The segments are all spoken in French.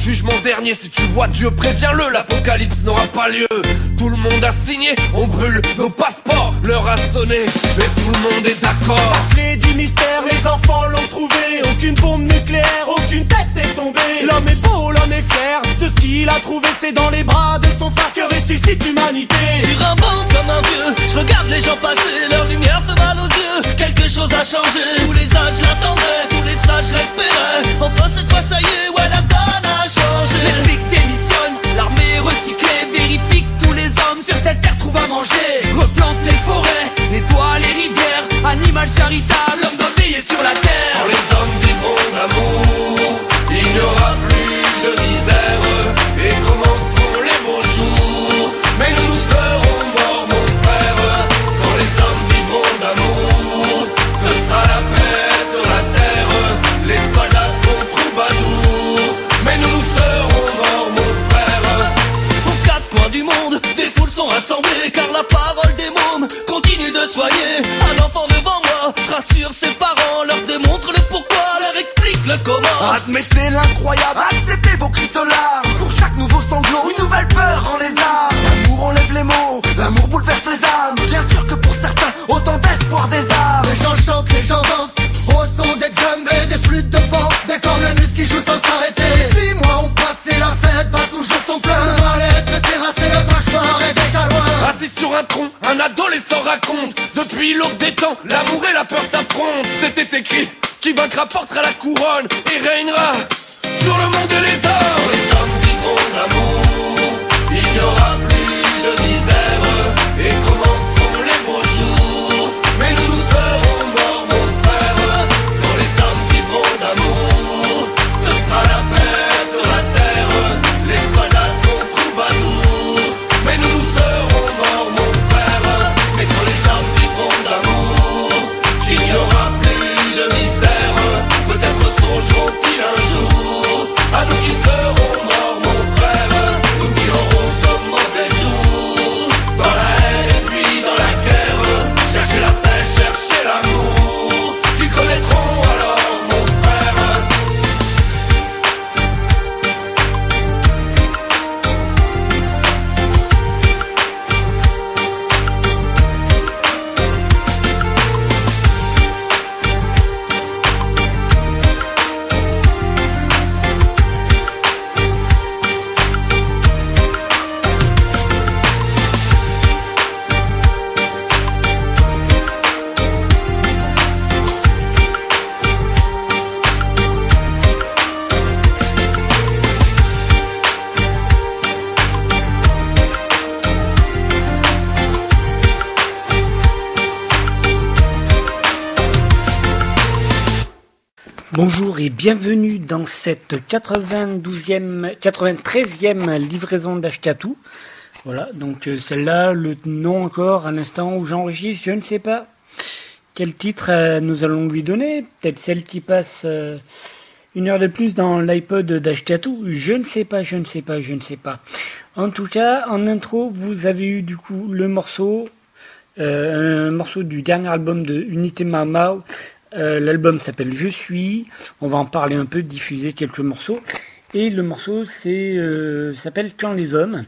jugement dernier. Si tu vois Dieu, préviens-le, l'apocalypse n'aura pas lieu. Tout le monde a signé, on brûle nos passeports, l'heure a sonné, mais tout le monde est d'accord. Les du mystère, les enfants l'ont trouvé. Aucune bombe nucléaire, aucune tête n'est tombée. L'homme est beau, l'homme est fier. De ce qu'il a trouvé, c'est dans les bras de son frère que ressuscite l'humanité. Sur un banc comme un vieux, je regarde les gens passer, leur lumière fait mal aux yeux. Quelque chose a changé, tous les âges l'attendaient, tous les sages l'espéraient. Enfin cette fois ça y est, ouais la l'armée recyclée, vérifie que tous les hommes sur cette terre trouvent à manger. Replante les forêts, nettoie les rivières, animal charitable, l'homme doit veiller sur la terre. Quand les hommes vivront d'amour, rassure ses parents, leur démontre le pourquoi, leur explique le comment. Admettez l'incroyable, acceptez vos crises un tronc, un adolescent raconte. Depuis l'aube des temps, l'amour et la peur s'affrontent. C'était écrit, qui vaincra portera la couronne Et régnera sur le monde et les hommes et bienvenue dans cette 92e, 93e livraison d'Ashkatou. Voilà, donc euh, celle-là, le nom encore à l'instant où j'enregistre, je ne sais pas quel titre euh, nous allons lui donner. Peut-être celle qui passe euh, une heure de plus dans l'iPod d'Ashkatou. Je ne sais pas, je ne sais pas, je ne sais pas. En tout cas, en intro, vous avez eu du coup le morceau, un morceau du dernier album de Unité Mamao. Euh, L'album s'appelle Je suis. On va en parler un peu, diffuser quelques morceaux. Et le morceau c'est euh, s'appelle Quand les hommes.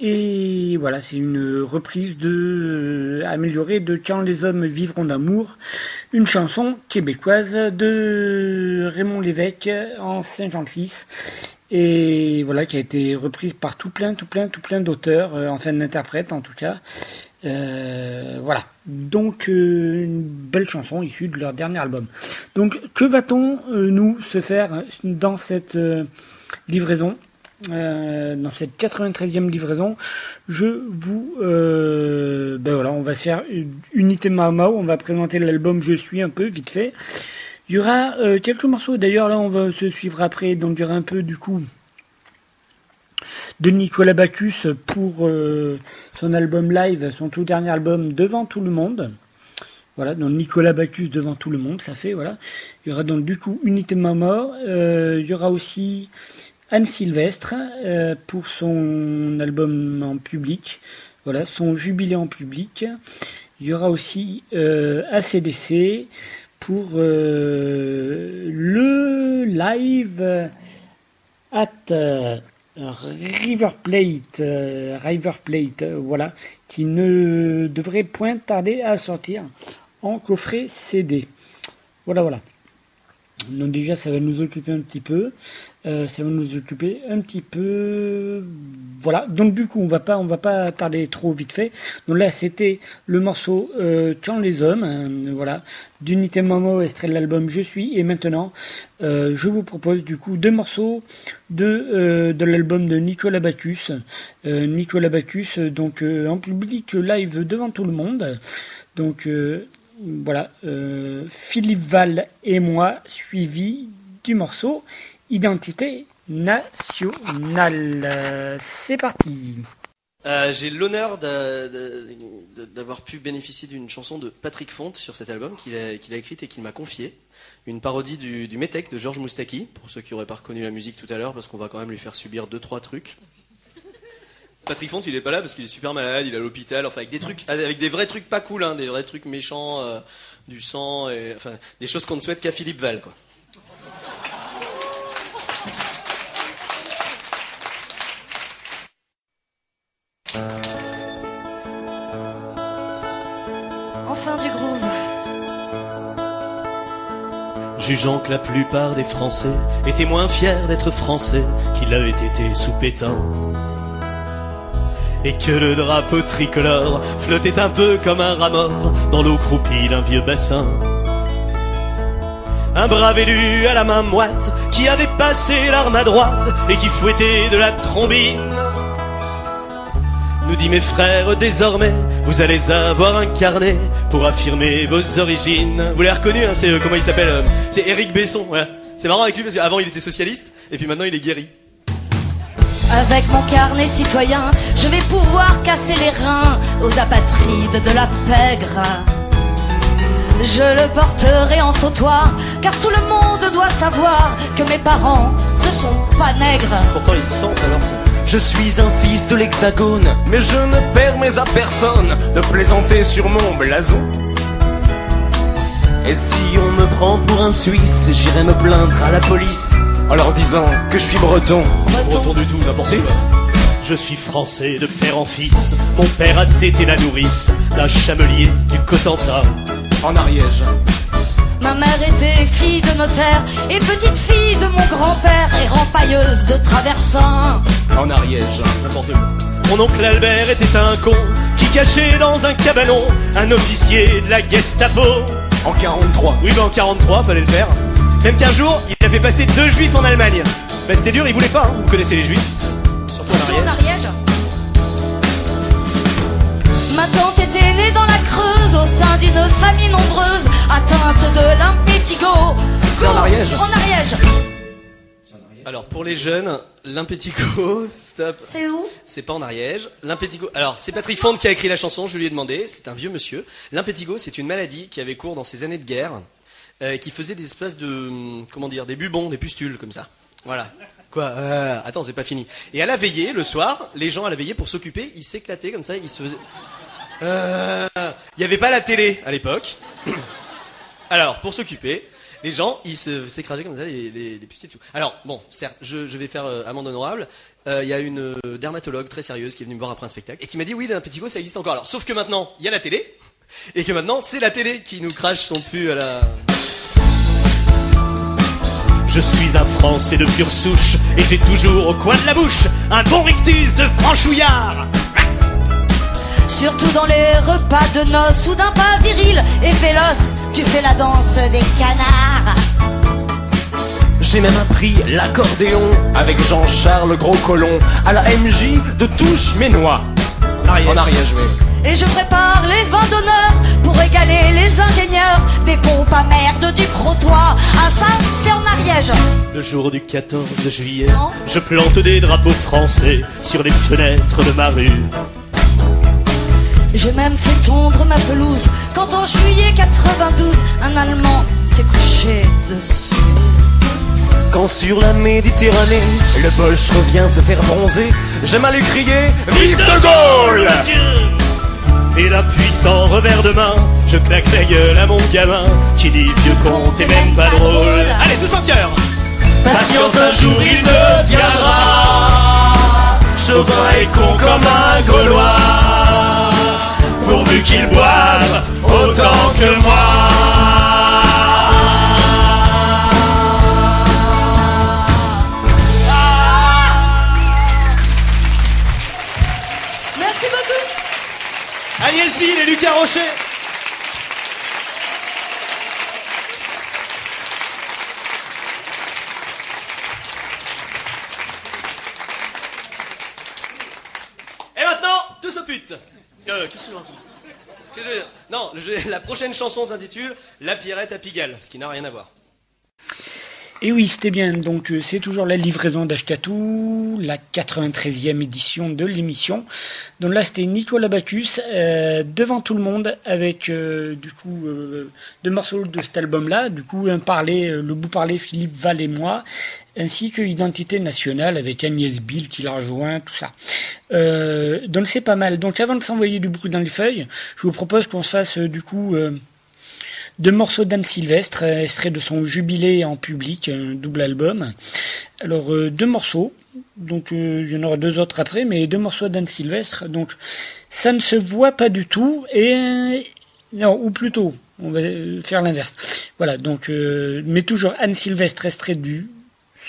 Et voilà, c'est une reprise de euh, améliorée de Quand les hommes vivront d'amour, une chanson québécoise de Raymond Lévesque en 56 et voilà qui a été reprise par tout plein, tout plein, tout plein d'auteurs, enfin d'interprètes en tout cas. Euh, voilà. Donc euh, une belle chanson issue de leur dernier album. Donc que va-t-on euh, nous se faire dans cette euh, livraison euh, dans cette 93e livraison, je vous, euh, ben voilà, on va se faire unité Mao on va présenter l'album Je suis un peu vite fait. Il y aura euh, quelques morceaux, d'ailleurs là on va se suivre après, donc il y aura un peu du coup de Nicolas Bacchus pour euh, son album live, son tout dernier album Devant tout le monde. Voilà, donc Nicolas Bacchus devant tout le monde, ça fait, voilà. Il y aura donc du coup Unité Mama, euh, il y aura aussi Anne Sylvestre euh, pour son album en public, voilà, son jubilé en public. Il y aura aussi ACDC pour le live at River Plate, euh, River Plate, euh, voilà, qui ne devrait point tarder à sortir en coffret CD. Voilà, voilà. Donc déjà, ça va nous occuper un petit peu. Euh, ça va nous occuper un petit peu. Voilà. Donc du coup, on va pas, on va pas tarder trop vite fait. Donc là, c'était le morceau euh, les hommes, hein, voilà, d'Unité Momo, extrait de l'album Je suis. Et maintenant, euh, je vous propose du coup deux morceaux de euh, de l'album de Nicolas Bacchus. Nicolas Bacchus, donc en public live devant tout le monde. Donc voilà, euh, Philippe Val et moi, suivi du morceau Identité nationale. C'est parti. Euh, J'ai l'honneur d'a- d'a- d'a- d'avoir pu bénéficier d'une chanson de Patrick Fonte sur cet album qu'il a, écrite et qu'il m'a confiée. Une parodie du, du de Georges Moustaki, pour ceux qui n'auraient pas reconnu la musique tout à l'heure, parce qu'on va quand même lui faire subir deux trois trucs. Patrick Fonte, il est pas là parce qu'il est super malade, il est à l'hôpital, enfin avec des trucs, avec des vrais trucs pas cool, hein, des vrais trucs méchants, euh, du sang, et, enfin des choses qu'on ne souhaite qu'à Philippe Val, quoi. Enfin du groove. Jugeant que la plupart des Français étaient moins fiers d'être Français qu'ils l'avaient été sous pétain. Et que le drapeau tricolore flottait un peu comme un rat dans l'eau croupie d'un vieux bassin. Un brave élu à la main moite qui avait passé l'arme à droite et qui fouettait de la trombine. Nous dit mes frères, désormais, vous allez avoir un carnet pour affirmer vos origines. Vous l'avez reconnu, hein, c'est euh, comment il s'appelle euh, C'est Éric Besson. Voilà. C'est marrant avec lui parce qu'avant il était socialiste et puis maintenant il est guéri. Avec mon carnet citoyen, je vais pouvoir casser les reins aux apatrides de la pègre. Je le porterai en sautoir, car tout le monde doit savoir que mes parents ne sont pas nègres. Pourtant ils sentent alors. Je suis un fils de l'hexagone, mais je ne permets à personne de plaisanter sur mon blason. Et si on me prend pour un Suisse, j'irai me plaindre à la police en leur disant que je suis breton. Breton du tout, n'importe quoi. Je suis français de père en fils. Mon père a tété la nourrice d'un chamelier du Cotentin. En Ariège. Ma mère était fille de notaire et petite fille de mon grand-père et rempailleuse de traversin. En Ariège. N'importe quoi. Mon oncle Albert était un con qui cachait dans un cabanon un officier de la Gestapo. En 43. Oui, bah en 43, fallait le faire. Même qu'un jour, il a fait passer deux juifs en Allemagne. Bah c'était dur, il voulait pas, hein. vous connaissez les juifs. Surtout en Surtout en Ariège. Ariège. Ma tante était née dans la Creuse au sein d'une famille nombreuse atteinte de l'impétigo. C'est en Ariège. En Ariège. Alors pour les jeunes, l'impétigo, stop. C'est où? C'est pas en Ariège. L'impétigo. Alors, c'est Patrick Fonte qui a écrit la chanson, je lui ai demandé. C'est un vieux monsieur. L'impétigo, c'est une maladie qui avait cours dans ces années de guerre, euh, qui faisait des espèces de. hum, Comment dire Des bubons, des pustules, comme ça. Voilà. Quoi Euh, Attends, c'est pas fini. Et à la veillée, le soir, les gens à la veillée, pour s'occuper, ils s'éclataient comme ça, ils se faisaient. Euh, Il n'y avait pas la télé à l'époque. Alors, pour s'occuper, les gens, ils s'écrasaient comme ça, les, les, les pustules et tout. Alors, bon, certes, je, vais faire amende honorable. Il y a une dermatologue très sérieuse qui est venue me voir après un spectacle et qui m'a dit oui, l'impétigo, ça existe encore. Alors, sauf que maintenant, il y a la télé et que maintenant, c'est la télé qui nous crache son pu à la. Je suis un Français de pure souche et j'ai toujours au coin de la bouche un bon rictus de franchouillard. Surtout dans les repas de noces ou d'un pas viril et véloce, tu fais la danse des canards. J'ai même appris l'accordéon avec Jean-Charles Gros Colon à la MJ de Touche Ménois. En Ariège, oui. Et je prépare les vins d'honneur pour égaler les ingénieurs des pompes à merde du crottoir. Ah ça, c'est en Ariège. Le jour du 14 juillet, Non. je plante des drapeaux français sur les fenêtres de ma rue. J'ai même fait tondre ma pelouse quand en juillet 92, un Allemand s'est couché dessus. Quand sur la Méditerranée, le Bolche revient se faire bronzer, j'aime à lui crier Vive de Gaulle Et d'un puissant revers de main, je claque la gueule à mon gamin qui dit vieux con, t'es même pas drôle. Allez, tous en cœur Patience, un jour il deviendra vin est con comme un Gaulois. Pourvu qu'il boive autant que moi. Bill et Lucas Rocher. Et maintenant, tous aux putes. Euh, qu'est-ce que je Qu'est-ce que je veux dire Non, la prochaine chanson s'intitule La Pierrette à Pigalle, ce qui n'a rien à voir. Et oui, c'était bien. Donc, euh, c'est toujours la livraison d'Ashkatou, la 93e édition de l'émission. Donc là, c'était Nicolas Bacchus euh, devant tout le monde avec euh, du coup euh, deux morceaux de cet album-là. Du coup, un parler, le bout parlé, Philippe Val et moi, ainsi que Identité nationale avec Agnès Bill qui la rejoint, tout ça. Donc c'est pas mal. Donc avant de s'envoyer du bruit dans les feuilles, je vous propose qu'on se fasse du coup. Deux morceaux d'Anne Sylvestre, euh, extrait de son jubilé en public, un double album. Alors euh, deux morceaux, donc euh, il y en aura deux autres après, mais deux morceaux d'Anne Sylvestre. Donc ça ne se voit pas du tout et non ou plutôt on va faire l'inverse. Voilà donc euh, mais toujours Anne Sylvestre extrait du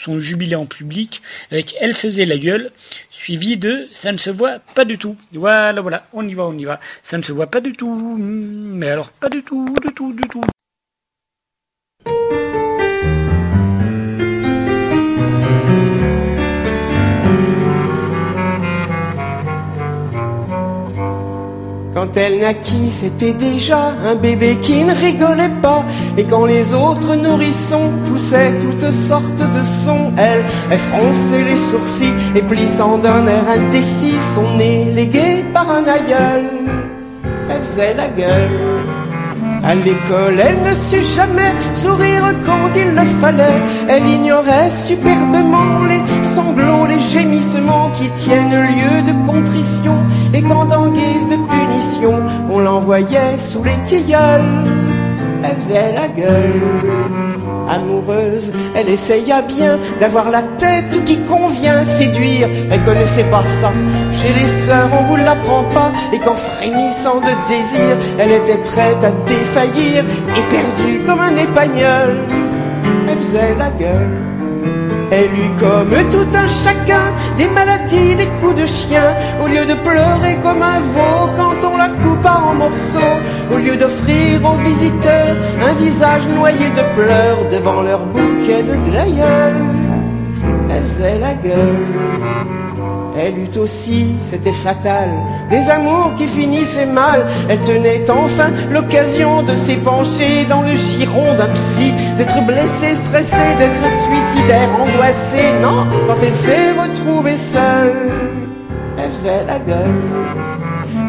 son jubilé en public avec Elle faisait la gueule, suivi de Ça ne se voit pas du tout. Voilà, voilà, on y va, on y va. Ça ne se voit pas du tout, mais alors pas du tout, du tout, du tout. Quand elle naquit, c'était déjà un bébé qui ne rigolait pas. Et quand les autres nourrissons poussaient toutes sortes de sons, elle, elle fronçait les sourcils et plissant d'un air indécis son nez légué par un aïeul. Elle faisait la gueule. À l'école, elle ne sut jamais sourire quand il le fallait. Elle ignorait superbement les sanglots, les gémissements qui tiennent lieu de contrition. Et quand en guise de punition, on l'envoyait sous les tilleuls, elle faisait la gueule. Amoureuse, elle essaya bien d'avoir la tête qui convient séduire. Elle connaissait pas ça. Chez les sœurs, on vous l'apprend pas. Et qu'en frémissant de désir, elle était prête à défaillir, éperdue comme un épagnol. Elle faisait la gueule. Elle eut comme tout un chacun des maladies, des coups de chien. Au lieu de pleurer comme un veau quand on la coupa en morceaux, au lieu d'offrir aux visiteurs un visage noyé de pleurs devant leur bouquet de glaïeuls, elle faisait la gueule. Elle eut aussi, c'était fatal, des amours qui finissaient mal. Elle tenait enfin l'occasion de s'épancher dans le giron d'un psy, d'être blessée, stressée, d'être suicidaire, angoissée. Non, quand elle s'est retrouvée seule, elle faisait la gueule.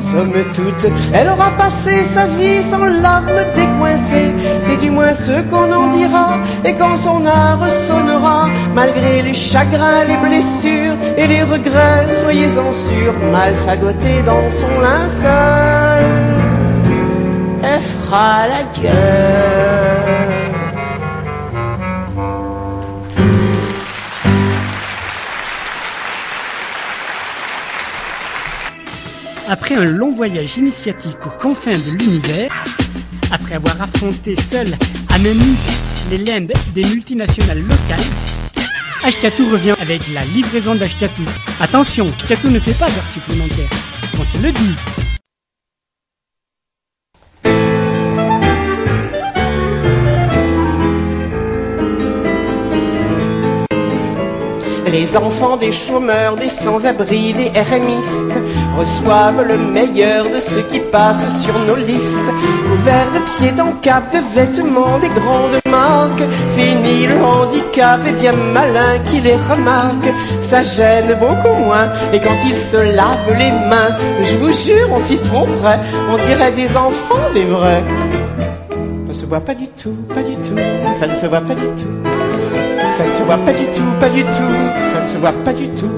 Somme toute, elle aura passé sa vie sans larmes décoincées. C'est du moins ce qu'on en dira. Et quand son art sonnera, malgré les chagrins, les blessures et les regrets, soyez-en sûrs, mal fagoté dans son linceul, elle fera la gueule. Après un long voyage initiatique aux confins de l'univers, après avoir affronté seul à même les limbes des multinationales locales, Ashkatou revient avec la livraison d'Ashkatou. Attention, Ashkatou ne fait pas d'heures supplémentaires. Qu'on se le dise. Les enfants des chômeurs, des sans-abri, des RMistes reçoivent le meilleur de ce qui passe sur nos listes. Couverts de pieds d'encap, de vêtements des grandes marques. Fini le handicap et bien malin qui les remarque. Ça gêne beaucoup moins. Et quand ils se lavent les mains, je vous jure, on s'y tromperait. On dirait des enfants des vrais. Ça se voit pas du tout, pas du tout. Ça ne se voit pas du tout. Ça ne se voit pas du tout, pas du tout, ça ne se voit pas du tout.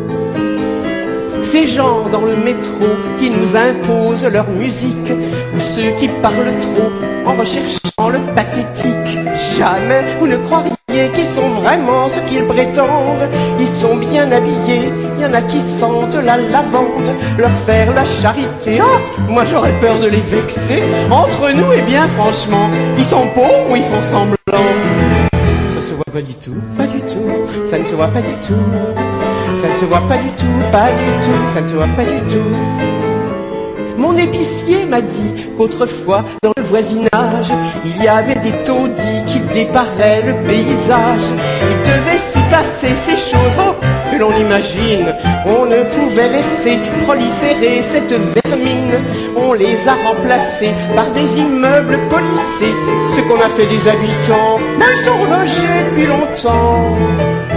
Ces gens dans le métro qui nous imposent leur musique, ou ceux qui parlent trop en recherchant le pathétique. Jamais vous ne croiriez qu'ils sont vraiment ce qu'ils prétendent Ils sont bien habillés, y en a qui sentent la lavande. Leur faire la charité, ah, moi j'aurais peur de les vexer. Entre nous, et eh bien franchement, ils sont pauvres ou ils font semblant se voit pas du tout, pas du tout, ça ne se voit pas du tout. Ça ne se voit pas du tout, pas du tout, ça ne se voit pas du tout. Mon épicier m'a dit qu'autrefois, dans le voisinage, il y avait des taudis qui déparaient le paysage. Il devait s'y passer ces choses oh, que l'on imagine. On ne pouvait laisser proliférer cette vermine. On les a remplacés par des immeubles polissés. Ce qu'on a fait des habitants, mais ils sont logés depuis longtemps.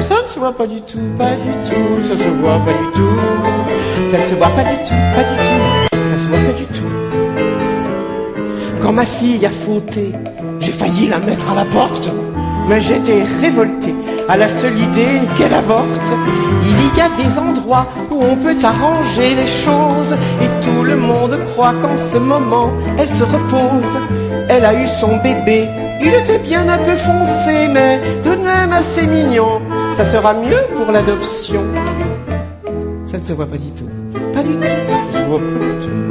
Ça ne se voit pas du tout, pas du tout, ça se voit pas du tout. Ça ne se voit pas du tout, pas du tout, ça se voit pas du tout. Quand ma fille a fauté, j'ai failli la mettre à la porte, mais j'étais révolté à la seule idée qu'elle avorte. Il y a des endroits où on peut arranger les choses et tout le monde croit qu'en ce moment elle se repose. Elle a eu son bébé, il était bien un peu foncé, mais de même assez mignon ça sera mieux pour l'adoption. Ça ne se voit pas du tout, pas du tout, ça se voit pas du tout.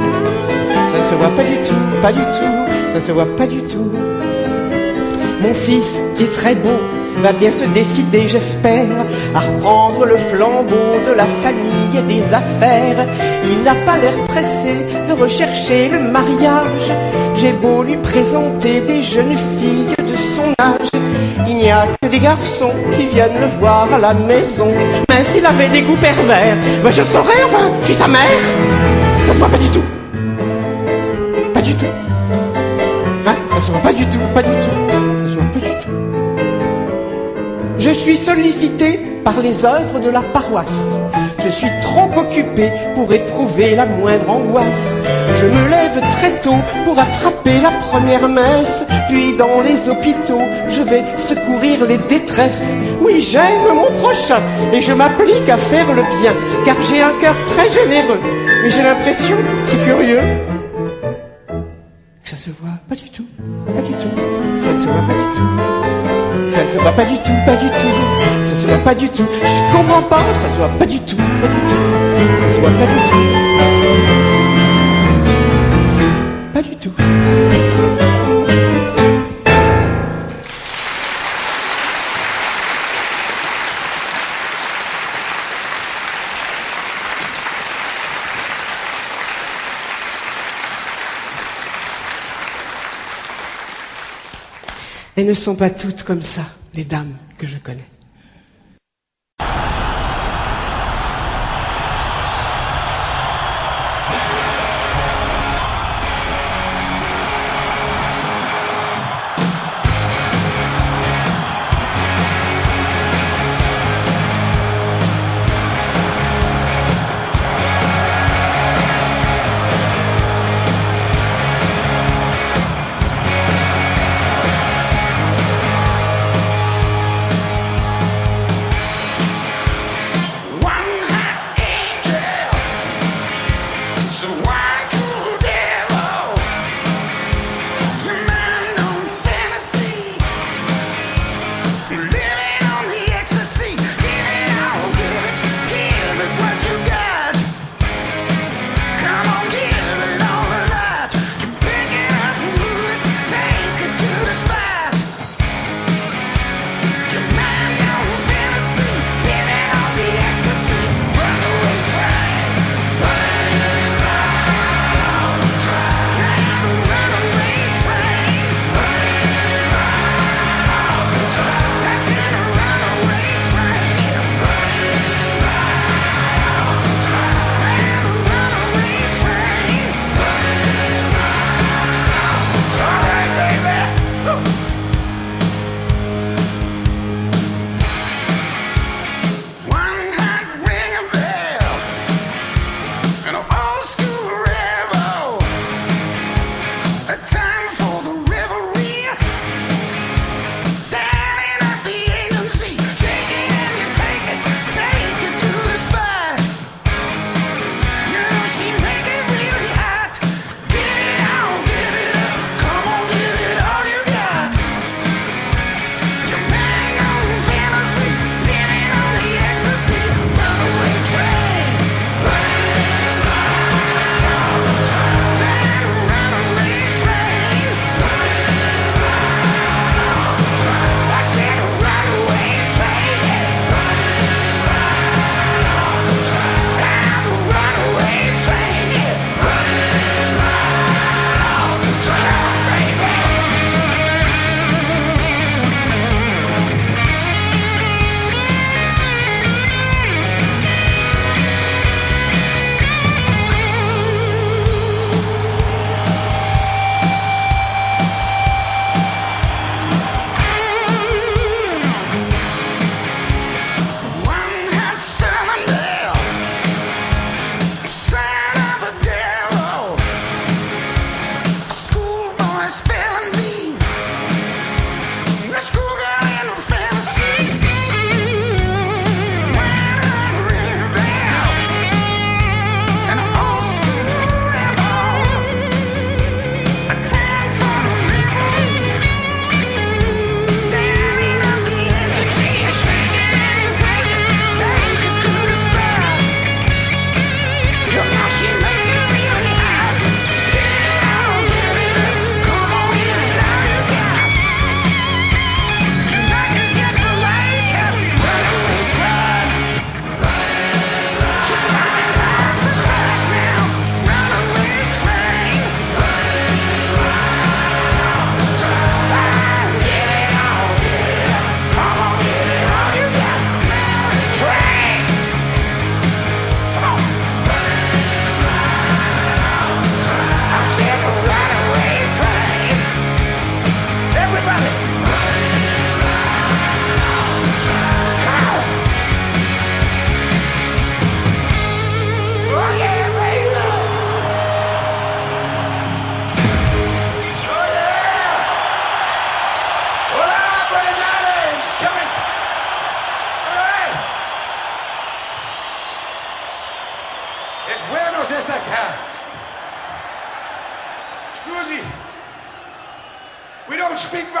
Ça ne se voit pas du tout, pas du tout, ça se voit pas du tout. Mon fils, qui est très beau, va bien se décider, j'espère, à reprendre le flambeau de la famille et des affaires. Il n'a pas l'air pressé de rechercher le mariage. J'ai beau lui présenter des jeunes filles de son âge. Il n'y a que des garçons qui viennent le voir à la maison. Mais s'il avait des goûts pervers, ben je saurais, enfin, je suis sa mère. Ça se voit pas du tout. Pas du tout. Hein Ça se voit pas du tout, pas du tout. Je suis sollicité par les œuvres de la paroisse. Je suis trop occupé pour éprouver la moindre angoisse. Je me lève très tôt pour attraper la première messe. Puis dans les hôpitaux, je vais secourir les détresses. Oui, j'aime mon prochain et je m'applique à faire le bien, car j'ai un cœur très généreux. Mais j'ai l'impression, c'est curieux, que ça se voit pas du tout, pas du tout, ça ne se voit pas du tout. Ça ne se voit pas du tout, pas du tout, ça se voit pas du tout. Je comprends pas, ça se voit pas du tout, pas du tout, ça se voit pas du tout. Pas du tout. Elles ne sont pas toutes comme ça, les dames que je connais.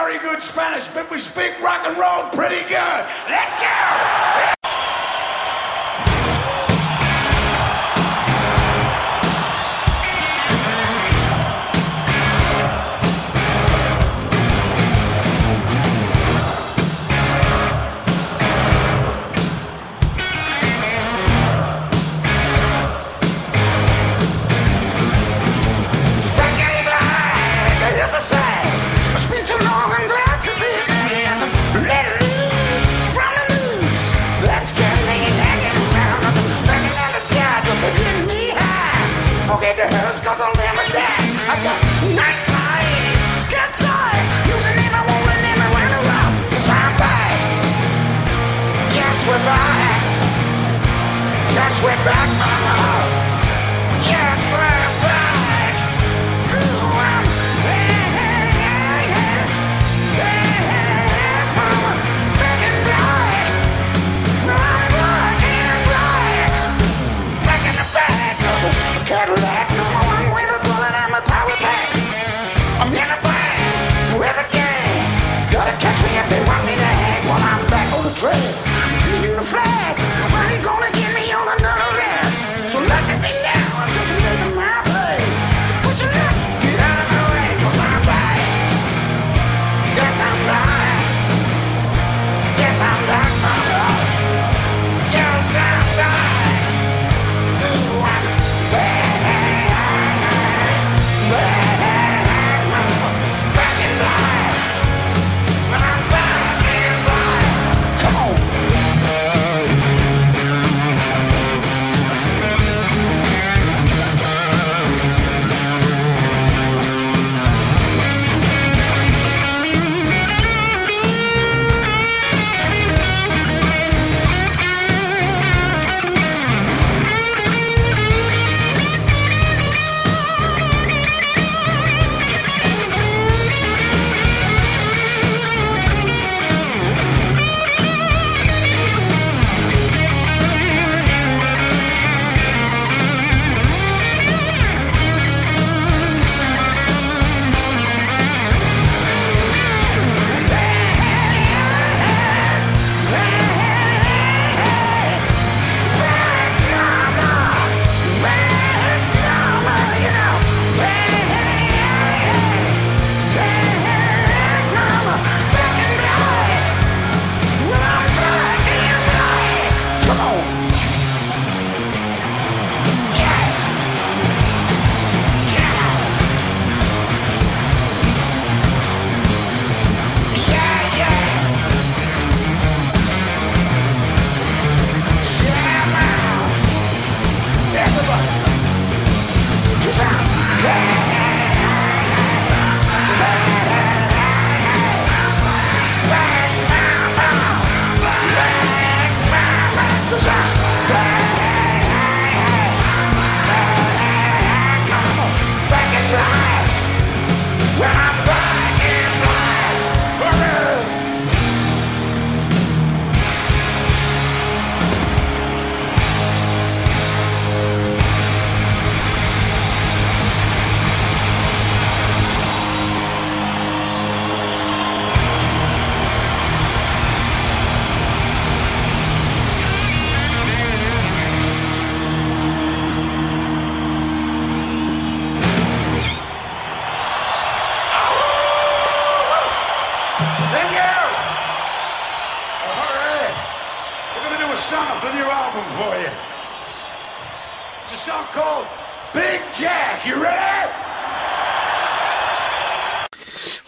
Very good Spanish, but we speak rock and roll pretty good. Let's go! need to hers cause I'm never die. I got night eyes, cat's eyes. Use a name I won't remember when I'm. Cause I'm back. We're back. Guess we're back. Back on the trail Beating the flag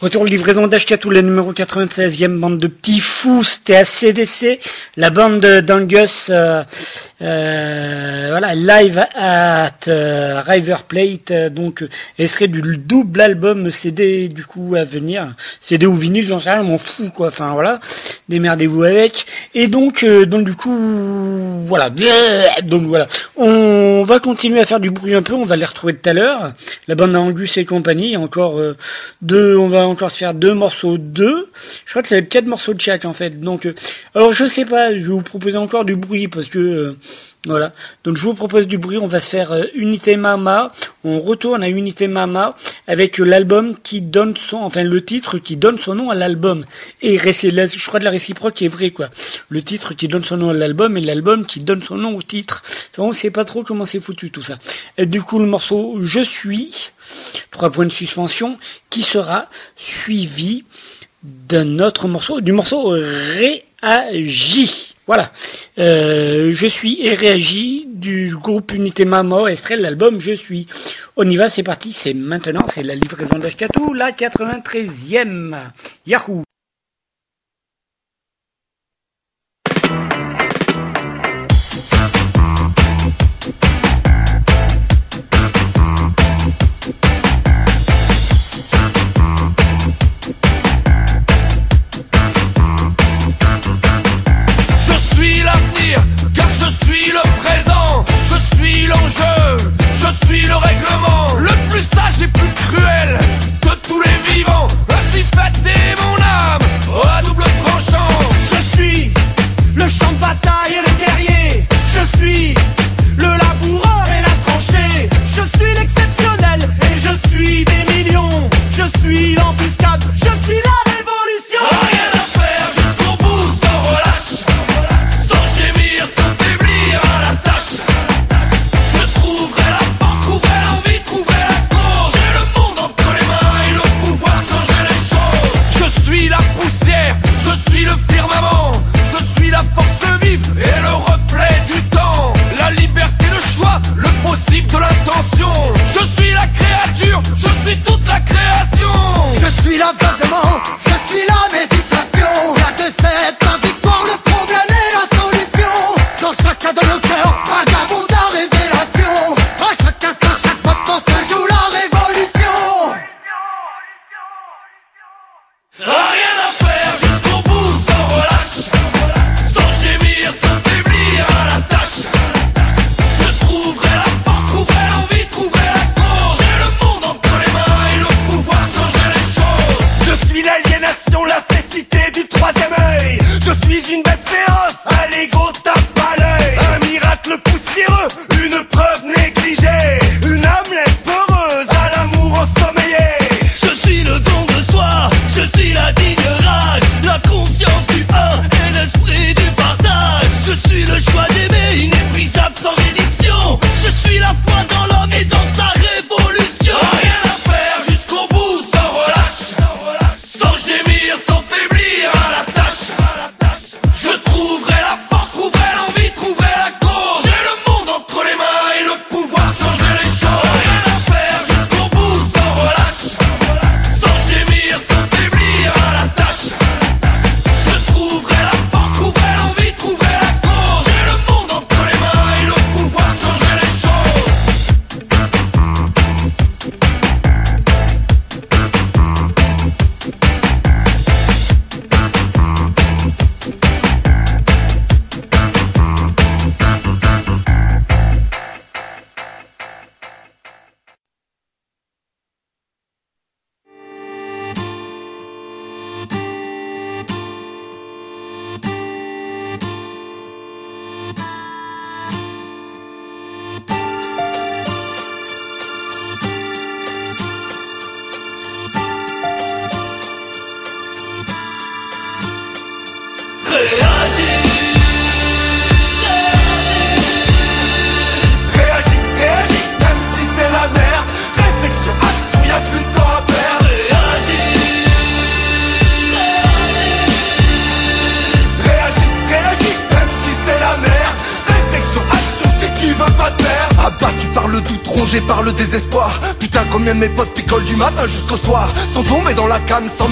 Retour livraison d'Ashkatou, la numéro 96e bande de petits fous, c'était à CDC, la bande d'Angus, euh, voilà, live at euh, River Plate, euh, donc, elle serait du double album CD, du coup, à venir, CD ou vinyle, j'en sais rien, m'en fous, quoi, enfin, voilà, démerdez-vous avec, et donc, euh, donc, du coup, voilà, donc, voilà, on va continuer à faire du bruit un peu, on va les retrouver tout à l'heure, la bande d'Angus et compagnie, encore euh, deux, on va encore se faire deux morceaux deux. Je crois que être quatre morceaux de chaque en fait. Donc, euh, alors je sais pas, je vais vous proposer encore du bruit parce que euh, Voilà. Donc je vous propose du bruit. On va se faire euh, Unité Mama. On retourne à Unité Mama avec l'album qui donne son, enfin le titre qui donne son nom à l'album. Et la- je crois de la réciproque est vrai quoi. Le titre qui donne son nom à l'album et l'album qui donne son nom au titre. Enfin, on sait pas trop comment c'est foutu tout ça. Et du coup le morceau Je suis, trois points de suspension, qui sera suivi d'un autre morceau, du morceau Réagis. Voilà. Euh, je suis et réagis du groupe Unité Mama, extrait de l'album Je suis. On y va, c'est parti, c'est maintenant, c'est la livraison d'Ashkatou, la 93e. Yahoo! Le plus sage et plus cruel de tous les vivants.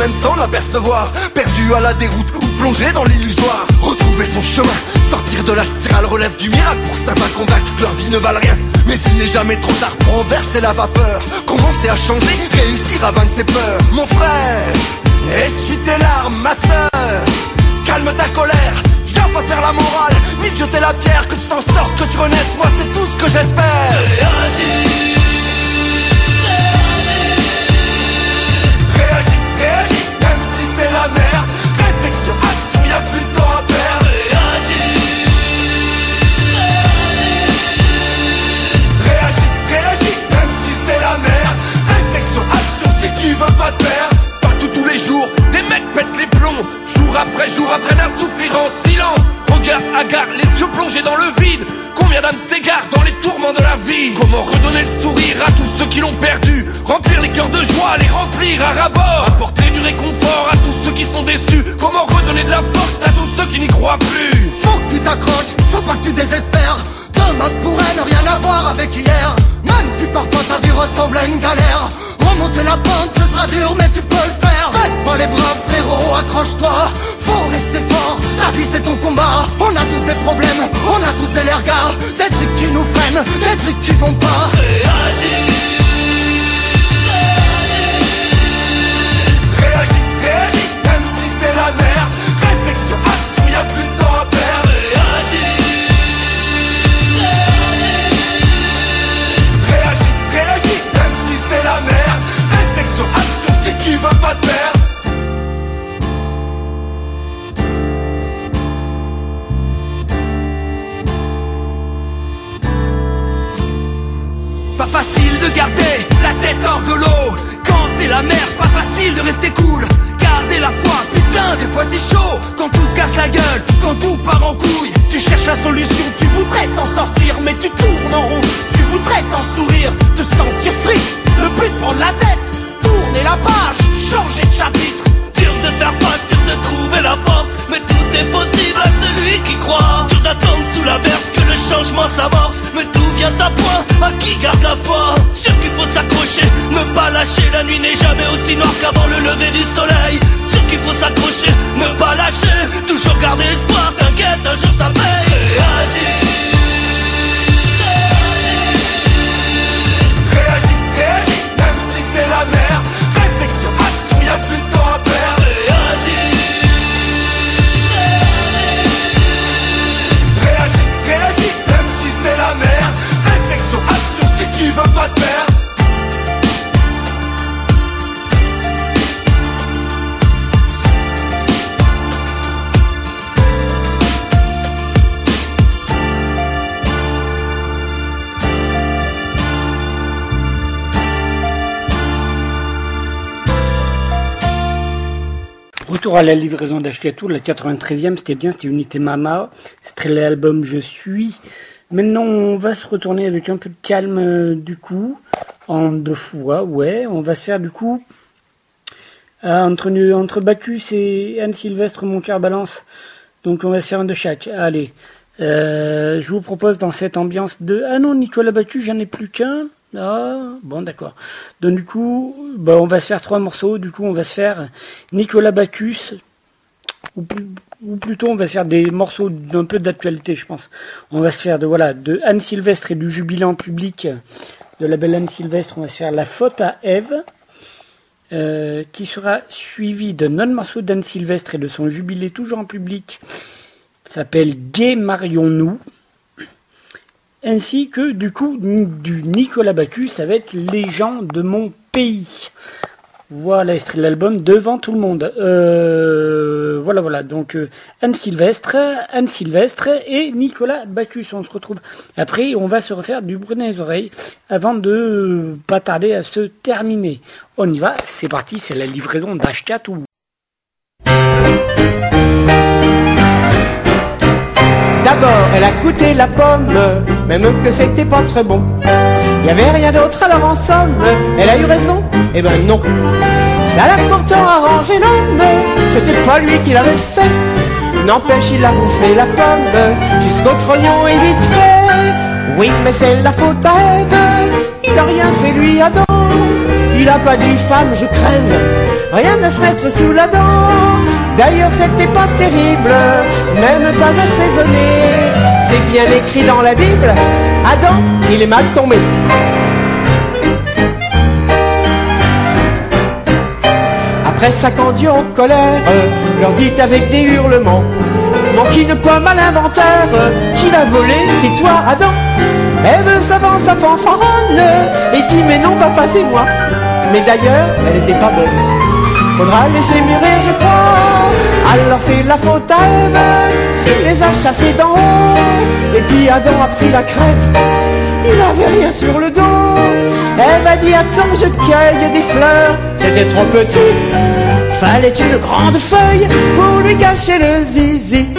Sans même s'en apercevoir Perdus à la déroute ou plongés dans l'illusoire. Retrouver son chemin, sortir de la spirale relève du miracle. Pour certains convaincre leur vie ne valent rien. Mais il n'est jamais trop tard pour renverser la vapeur Commencer à changer, réussir à vaincre ses peurs. Mon frère, essuie tes larmes ma sœur. Calme ta colère, je viens pas faire la morale. Ni te jeter la pierre, que tu t'en sortes, que tu renaisses. Moi c'est tout ce que j'espère Réflexion, action, y'a plus de temps à perdre. Réagis Réagis, réagis, même si c'est la merde Réflexion, action, si tu veux pas te perdre. Partout tous les jours, des mecs pètent les plombs. Jour après jour après, à souffrir en silence. Regard hagard, les yeux plongés dans le vide. Combien d'âmes s'égarent dans les tourments de la vie? Comment redonner le sourire à tous ceux qui l'ont perdu? Remplir les cœurs de joie, les remplir à rabord Apporter réconfort à tous ceux qui sont déçus. Comment redonner de la force à tous ceux qui n'y croient plus? Faut que tu t'accroches, faut pas que tu désespères. Demain pourrait ne rien avoir avec hier. Même si parfois ta vie ressemble à une galère. Remonter la pente ce sera dur mais tu peux le faire. Baisse pas les bras frérot, accroche-toi. Faut rester fort, la vie c'est ton combat. On a tous des problèmes, on a tous des lergas Des trucs qui nous freinent, des trucs qui vont pas. Réagis, la merde Réflexion, action, y a plus de temps à perdre. Réagis, réagis, même si c'est la merde Réflexion, action, si tu veux pas te perdre. Pas facile de garder la tête hors de l'eau. Quand c'est la mer, pas facile de rester cool. Garder la foi, des fois c'est chaud Quand tout se casse la gueule, quand tout part en couille Tu cherches la solution, tu voudrais t'en sortir, mais tu tournes en rond. Tu voudrais t'en sourire, te sentir free. Le but prendre la tête, tourner la page, changer de chapitre. Dur de faire face, dur de trouver la force Mais tout est possible à celui qui croit Dur d'attendre sous la verse que le changement s'amorce Mais tout vient à point, à qui garde la foi? Sûr qu'il faut s'accrocher, ne pas lâcher La nuit n'est jamais aussi noire qu'avant le lever du soleil Sûr qu'il faut s'accrocher, ne pas lâcher Toujours garder espoir, t'inquiète, un jour ça paye. Réagis. Réagis, réagis, même si c'est la merde Réflexion, action, y a plus de temps à perdre. Réagis, réagis, même si c'est la merde Réflexion, action, si tu veux pas te perdre À la livraison d'Ashkatou, la 93e, c'était bien, c'était Unité Mama, c'était l'album Je suis. Maintenant, on va se retourner avec un peu de calme euh, du coup, en deux fois, ouais, on va se faire du coup, euh, entre, entre Bacchus et Anne Sylvestre, mon cœur balance, donc on va se faire un de chaque, allez. Euh, je vous propose dans cette ambiance de... Ah non, Nicolas Bacchus, j'en ai plus qu'un. Ah, bon, d'accord. Donc, du coup, bah, on va se faire trois morceaux. Du coup, on va se faire Nicolas Bacchus, ou, plutôt, on va se faire des morceaux d'un peu d'actualité, je pense. On va se faire de, voilà, de Anne Sylvestre et du jubilé en public de la belle Anne Sylvestre. On va se faire La faute à Ève, euh, qui sera suivi d'un autre morceau d'Anne Sylvestre et de son jubilé toujours en public, s'appelle Gay Marions-nous ainsi que du coup du Nicolas Bacchus avec Les gens de mon pays. Voilà, extrait de l'album devant tout le monde. Euh, voilà, voilà. Donc euh, Anne Sylvestre, Anne Sylvestre et Nicolas Bacchus. On se retrouve après. On va se refaire du bruit dans les oreilles avant de pas tarder à se terminer. On y va. C'est parti. C'est la livraison d'Ashkatou. D'abord, elle a goûté la pomme, même que c'était pas très bon. Y avait rien d'autre, alors en somme, elle a eu raison. Eh ben non. Ça l'a pourtant arrangé l'homme, c'était pas lui qui l'avait fait. N'empêche, il a bouffé la pomme jusqu'au trognon et vite fait. Oui, mais c'est la faute à Ève, il a rien fait lui Adam. Il a pas dit femme, je crève, rien à se mettre sous la dent. D'ailleurs, c'était pas terrible, même pas assaisonné. C'est bien écrit dans la Bible, Adam, il est mal tombé. Après quand Dieu en colère leur dit avec des hurlements Manque une pomme à l'inventaire, qui l'a volé, c'est toi, Adam. Ève s'avance à fanfaronne et dit mais non, papa, c'est moi. Mais d'ailleurs, elle était pas bonne. Faudra laisser mûrir, je crois. Alors c'est la faute à eux s'il les a chassés d'en haut. Et puis Adam a pris la crève, il avait rien sur le dos. Ève a dit attends je cueille des fleurs, c'était trop petit. Fallait une grande feuille pour lui cacher le zizi.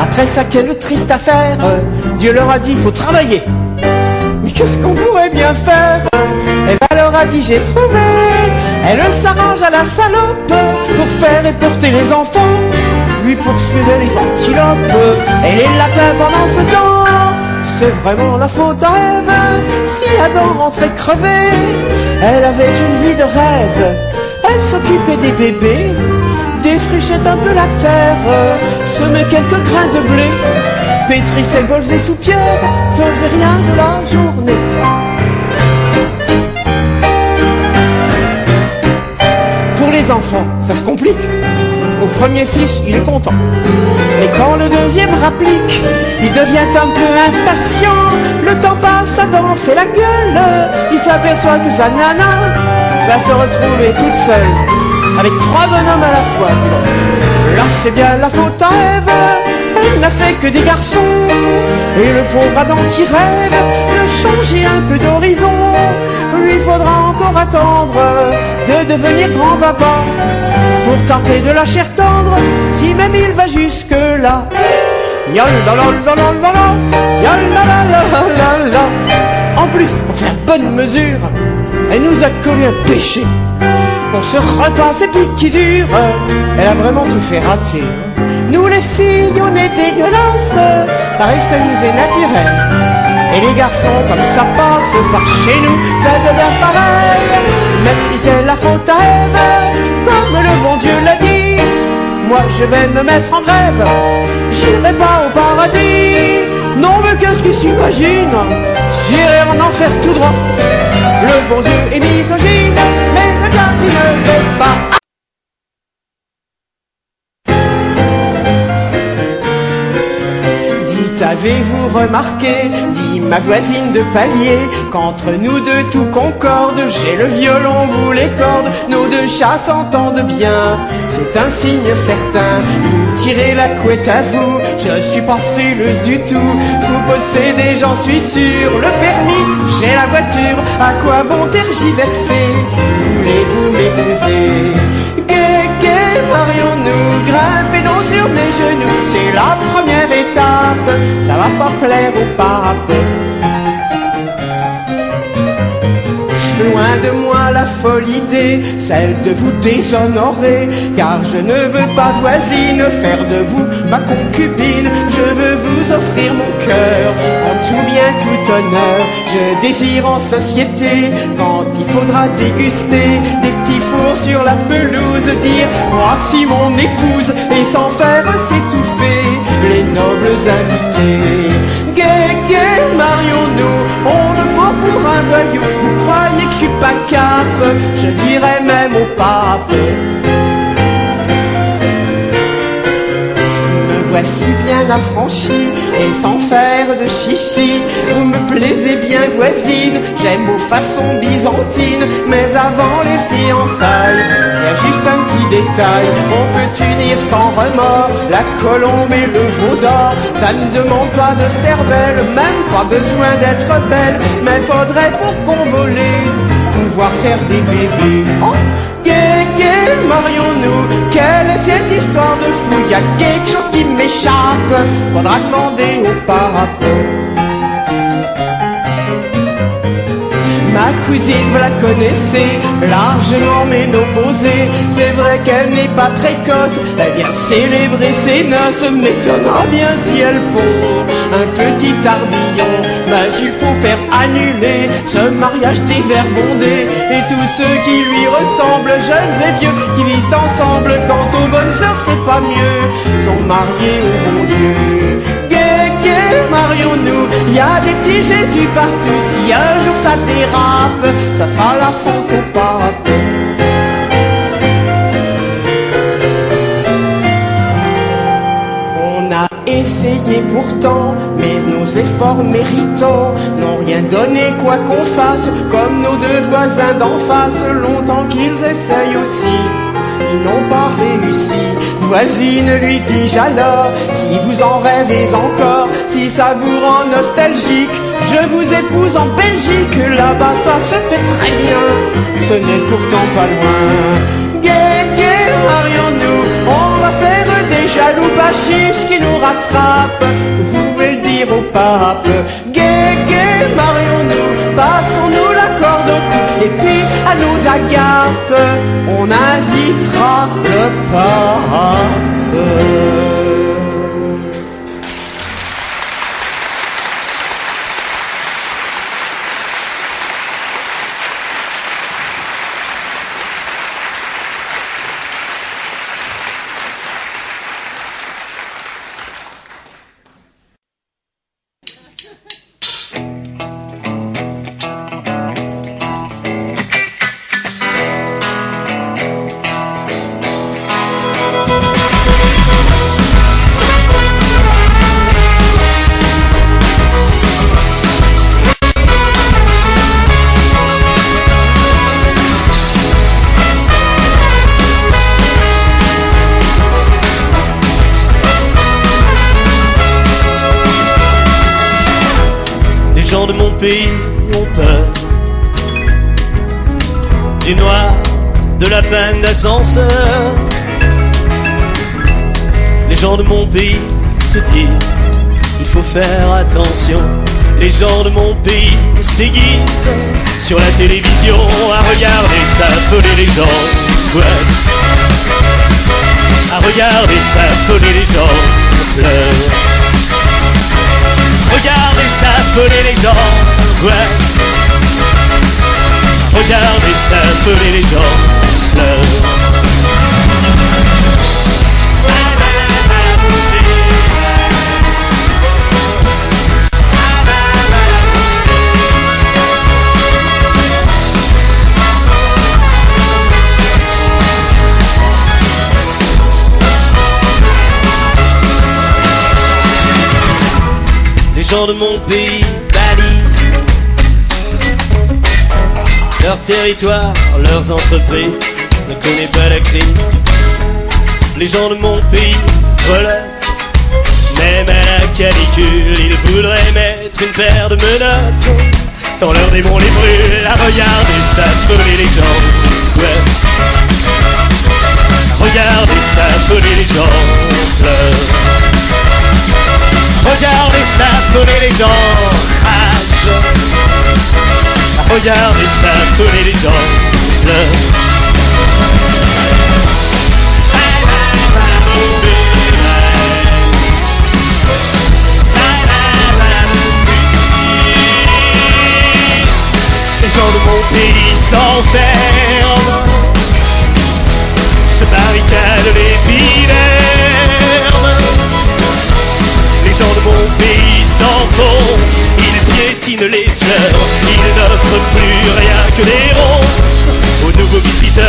Après ça, quelle triste affaire Dieu leur a dit, faut travailler Mais qu'est-ce qu'on pourrait bien faire? Elle leur a dit, j'ai trouvé. Elle s'arrange à la salope pour faire et porter les enfants. Lui poursuivait les antilopes et les lapins pendant ce temps. C'est vraiment la faute à Ève si Adam rentrait crevé. Elle avait une vie de rêve. Elle s'occupait des bébés, défrichait un peu la terre, semait quelques grains de blé, pétrissait bols et soupières, faisait rien de la journée. Les enfants, ça se complique. Au premier fils, il est content. Mais quand le deuxième rapplique, il devient un peu impatient. Le temps passe, Adam fait la gueule. Il s'aperçoit que sa nana va se retrouver toute seule. Avec trois bonhommes à la fois. Là, c'est bien la faute à Ève. Elle n'a fait que des garçons. Et le pauvre Adam qui rêve de changer un peu d'horizon. Lui faudra encore attendre de devenir grand-papa pour tenter de la chair tendre, si même il va jusque là. En plus, pour faire bonne mesure, elle nous a collé un péché. Pour ce repas c'est qui dure, elle a vraiment tout fait rater. Nous les filles, on est dégueulasses, pareil ça nous est naturel. Et les garçons, comme ça passe par chez nous, ça devient pareil. Mais si c'est la faute à Ève, comme le bon Dieu l'a dit, moi je vais me mettre en grève. J'irai pas au paradis. Non, mais qu'est-ce qu'il s'imagine? J'irai en enfer tout droit. Le bon Dieu est misogyne, mais le diable ne pas. Avez-vous remarqué, dit ma voisine de palier, qu'entre nous deux tout concorde, j'ai le violon, vous les cordes, nos deux chats s'entendent bien, c'est un signe certain, vous tirez la couette à vous, je suis pas frileuse du tout, vous possédez, j'en suis sûr, le permis, j'ai la voiture, à quoi bon tergiverser, voulez-vous m'épouser? Gai, gai, marions-nous, grimpez pas plaire au pape. Loin de moi la folle idée, celle de vous déshonorer, car je ne veux pas voisine faire de vous ma concubine, je veux vous offrir mon cœur, en tout bien, tout honneur, je désire en société, quand il faudra déguster petits fours sur la pelouse, dire voici mon épouse, et sans faire s'étouffer les nobles invités. Gai, gai, marions-nous, on le prend pour un voyou, vous croyez que je suis pas cap, je dirais même au pape. Voici bien affranchi et sans faire de chichi. Vous me plaisez bien voisine, j'aime vos façons byzantines, mais avant les fiançailles, il y a juste un petit détail. On peut unir sans remords la colombe et le veau d'or. Ça ne demande pas de cervelle, même pas besoin d'être belle, mais faudrait pour convoler faire des bébés. Oh, gai, marions-nous, quelle est cette histoire de fou? Y a quelque chose qui m'échappe, faudra demander au pape. Ma cousine, vous la connaissez, largement ménopausée. C'est vrai qu'elle n'est pas précoce, elle vient célébrer ses noces. M'étonnera bien si elle pond un petit tardillon. Mais il faut faire annuler ce mariage déverbondé. Et tous ceux qui lui ressemblent, jeunes et vieux, qui vivent ensemble. Quant aux bonnes sœurs, c'est pas mieux, sont mariés au bon Dieu. Marions-nous, y a des petits Jésus partout. Si un jour ça dérape, ça sera la faute au pape. On a essayé pourtant, mais nos efforts méritants n'ont rien donné quoi qu'on fasse, comme nos deux voisins d'en face, longtemps qu'ils essayent aussi. Ils n'ont pas réussi. Voisine, lui dis-je alors, si vous en rêvez encore, si ça vous rend nostalgique, je vous épouse en Belgique, là-bas ça se fait très bien, ce n'est pourtant pas loin. Gai, gai, marions-nous, on va faire des jaloux bachiches qui nous rattrape. Vous pouvez le dire au pape, gay, gay, marions-nous, passons-nous et puis à nos agapes, on invitera le pape. Pays ont peur du noir, de la peine d'ascenseur. Les gens de mon pays se disent, il faut faire attention. Les gens de mon pays s'aiguisent sur la télévision à regarder s'affoler les gens. À regarder s'affoler les gens pleurent. Regardez s'affoler les gens d'angoisse. Regardez s'affoler les gens. Les gens de mon pays leur territoire, leurs entreprises, ne connaît pas la crise. Les gens de mon pays relottent, même à la canicule, ils voudraient mettre une paire de menottes. Tant leurs démons les brûlent, à regarder s'affoler les gens. Ouais. Regardez s'affoler les gens pleurent. Regardez s'affoler les gens rage. Regardez s'affoler les gens pleurent. Les gens de mon pays s'enferment. Se barricadent l'épiderme Les gens de mon pays s'enfoncent Ils piétinent les fleurs. Ils n'offrent plus rien que des ronces Aux nouveaux visiteurs.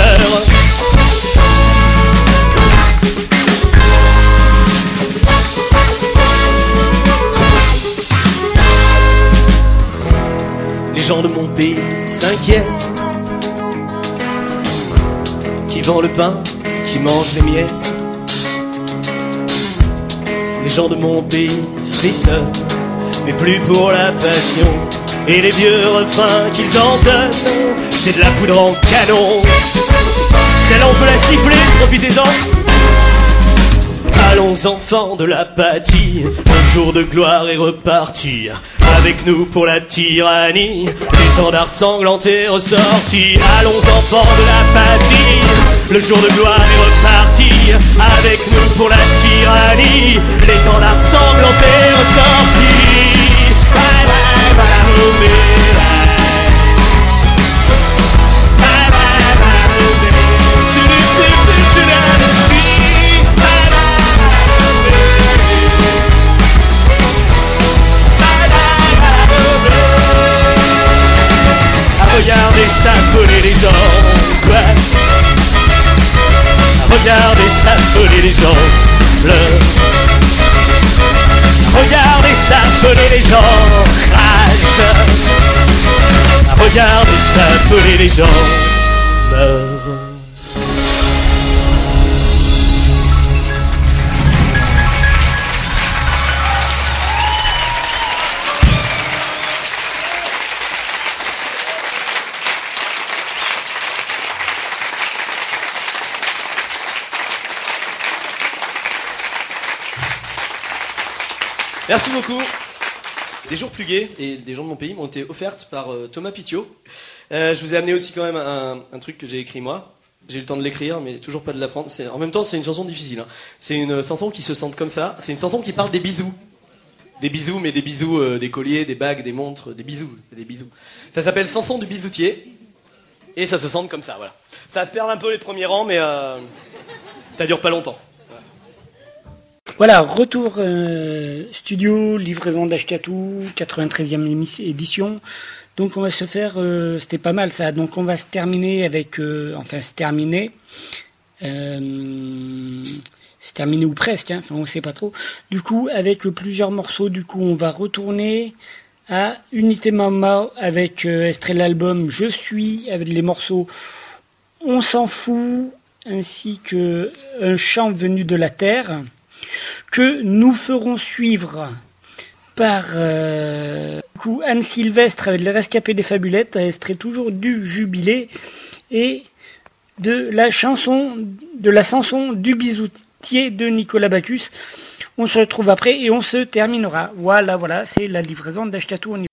Les gens de mon pays s'inquiètent Qui vend le pain, qui mange les miettes. Les gens de mon pays frissonnent Mais plus pour la passion Et les vieux refrains qu'ils entonnent C'est de la poudre en canon Celle-là on peut la siffler, profitez-en Allons enfants de l'apathie, un jour de gloire est reparti. Avec nous pour la tyrannie, l'étendard sanglanté est ressorti. Allons enfants de l'apathie, le jour de gloire est reparti. Avec nous pour la tyrannie, l'étendard sanglanté est ressorti. À regarder s'affoler les gens d'angoisse À regarder s'affoler les gens pleurent À regarder s'affoler les gens rage À regarder s'affoler les gens meurent Merci beaucoup. Des jours plus gais et des gens de mon pays m'ont été offertes par euh, Thomas Pitiot. Euh, je vous ai amené aussi quand même un, truc que j'ai écrit moi. J'ai eu le temps de l'écrire, mais toujours pas de l'apprendre. En même temps, c'est une chanson difficile. hein. C'est une chanson qui se sente comme ça. C'est une chanson qui parle des bisous. Des bisous, mais des bisous, euh, des colliers, des bagues, des montres, des bisous, des bisous. Ça s'appelle Chanson du bisoutier. Et ça se sente comme ça, voilà. Ça se perd un peu les premiers rangs, mais ça dure pas longtemps. Voilà, retour euh, studio, livraison d'Ashkatou, 93e émi- édition. Donc on va se faire, euh, c'était pas mal ça. Donc on va se terminer avec, euh, enfin se terminer, euh, se terminer ou presque, hein, enfin on sait pas trop. Du coup avec euh, plusieurs morceaux, du coup on va retourner à Unité Mama avec euh, extrait de l'album Je suis avec les morceaux On s'en fout ainsi que un chant venu de la terre que nous ferons suivre par euh, Anne Sylvestre avec les rescapés des fabulettes, extrait toujours du jubilé et de la chanson de la chanson du bisoutier de Nicolas Bacchus. On se retrouve après et on se terminera. Voilà, voilà, c'est la livraison d'Ashkatou. On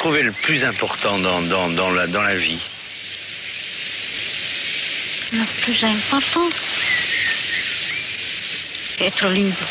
trouvez le plus important dans, dans, dans, la, dans la vie Le plus important Être libre.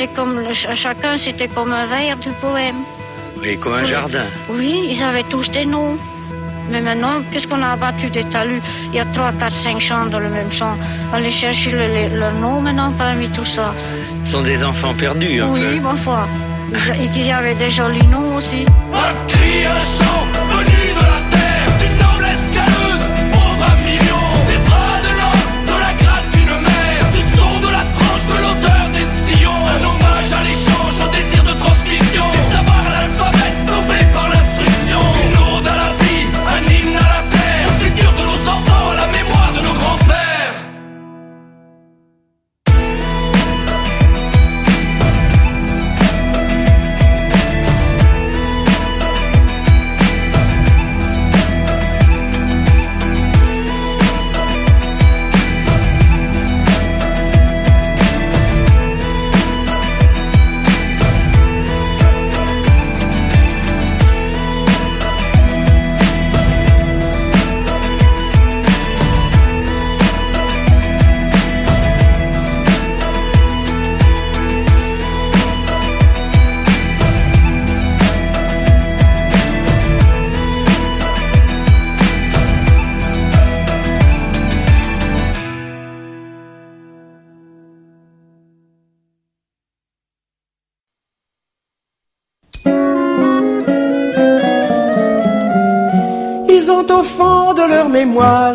c'était comme chacun, c'était comme un vers du poème. Et comme un jardin. Oui, ils avaient tous des noms. Mais maintenant, puisqu'on a abattu des talus, il y a 3, 4, 5 champs dans le même champ. Allez chercher le, le, nom maintenant parmi tout ça. Ce sont des enfants perdus, un oui, peu. Oui, ma foi. Et qu'il y avait des jolis noms aussi.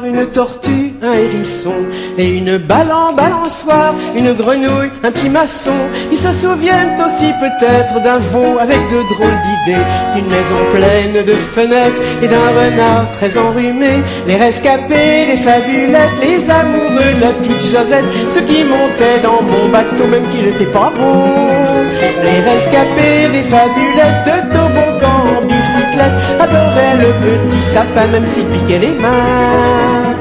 une tortue, un hérisson, et une balle en balançoire, une grenouille, un petit maçon. Ils se souviennent aussi peut-être d'un veau avec de drôles d'idées, d'une maison pleine de fenêtres et d'un renard très enrhumé. Les rescapés, les fabulettes, les amoureux de la petite Josette, ceux qui montaient dans mon bateau même qu'il n'était pas beau. Les rescapés, des fabulettes de Tobo adorait le petit sapin même s'il piquait les mains.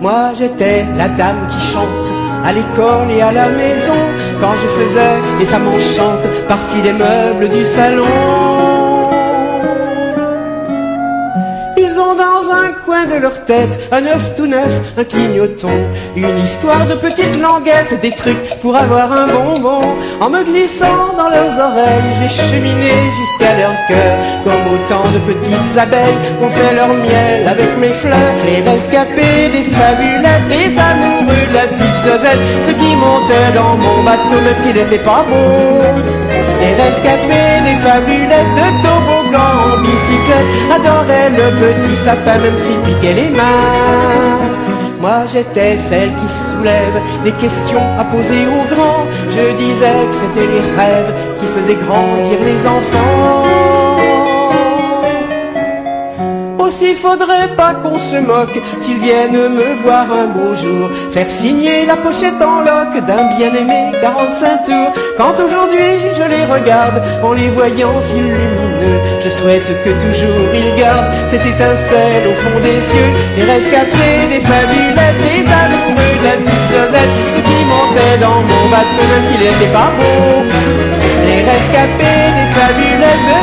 Moi j'étais la dame qui chante à l'école et à la maison quand je faisais, et ça m'enchante, partie des meubles du salon. Ils ont dans un coin de leur tête, un œuf tout neuf, un clignoton, une histoire de petites languettes, des trucs pour avoir un bonbon. En me glissant dans leurs oreilles, j'ai cheminé jusqu'à leur cœur, comme autant de petites abeilles ont fait leur miel avec mes fleurs. Les rescapés des fabulettes, les amoureux de la petite Josette, ceux qui montaient dans mon bateau même qu'il n'était pas beau. Les rescapés des fabulettes de toboggan adoraient le petit sapin même s'il piquait les mains. Moi j'étais celle qui soulève des questions à poser aux grands. Je disais que c'était les rêves qui faisaient grandir les enfants. Aussi faudrait pas qu'on se moque s'ils viennent me voir un beau jour. Faire signer la pochette en loque d'un bien-aimé 45 tours. Quand aujourd'hui je les regarde en les voyant si lumineux Je souhaite que toujours ils gardent cette étincelle au fond des yeux. Les rescapés des fabulettes, les amoureux de la petite Josette Ceux qui montaient dans mon bateau qu'il était pas beau. Les rescapés des fabulettes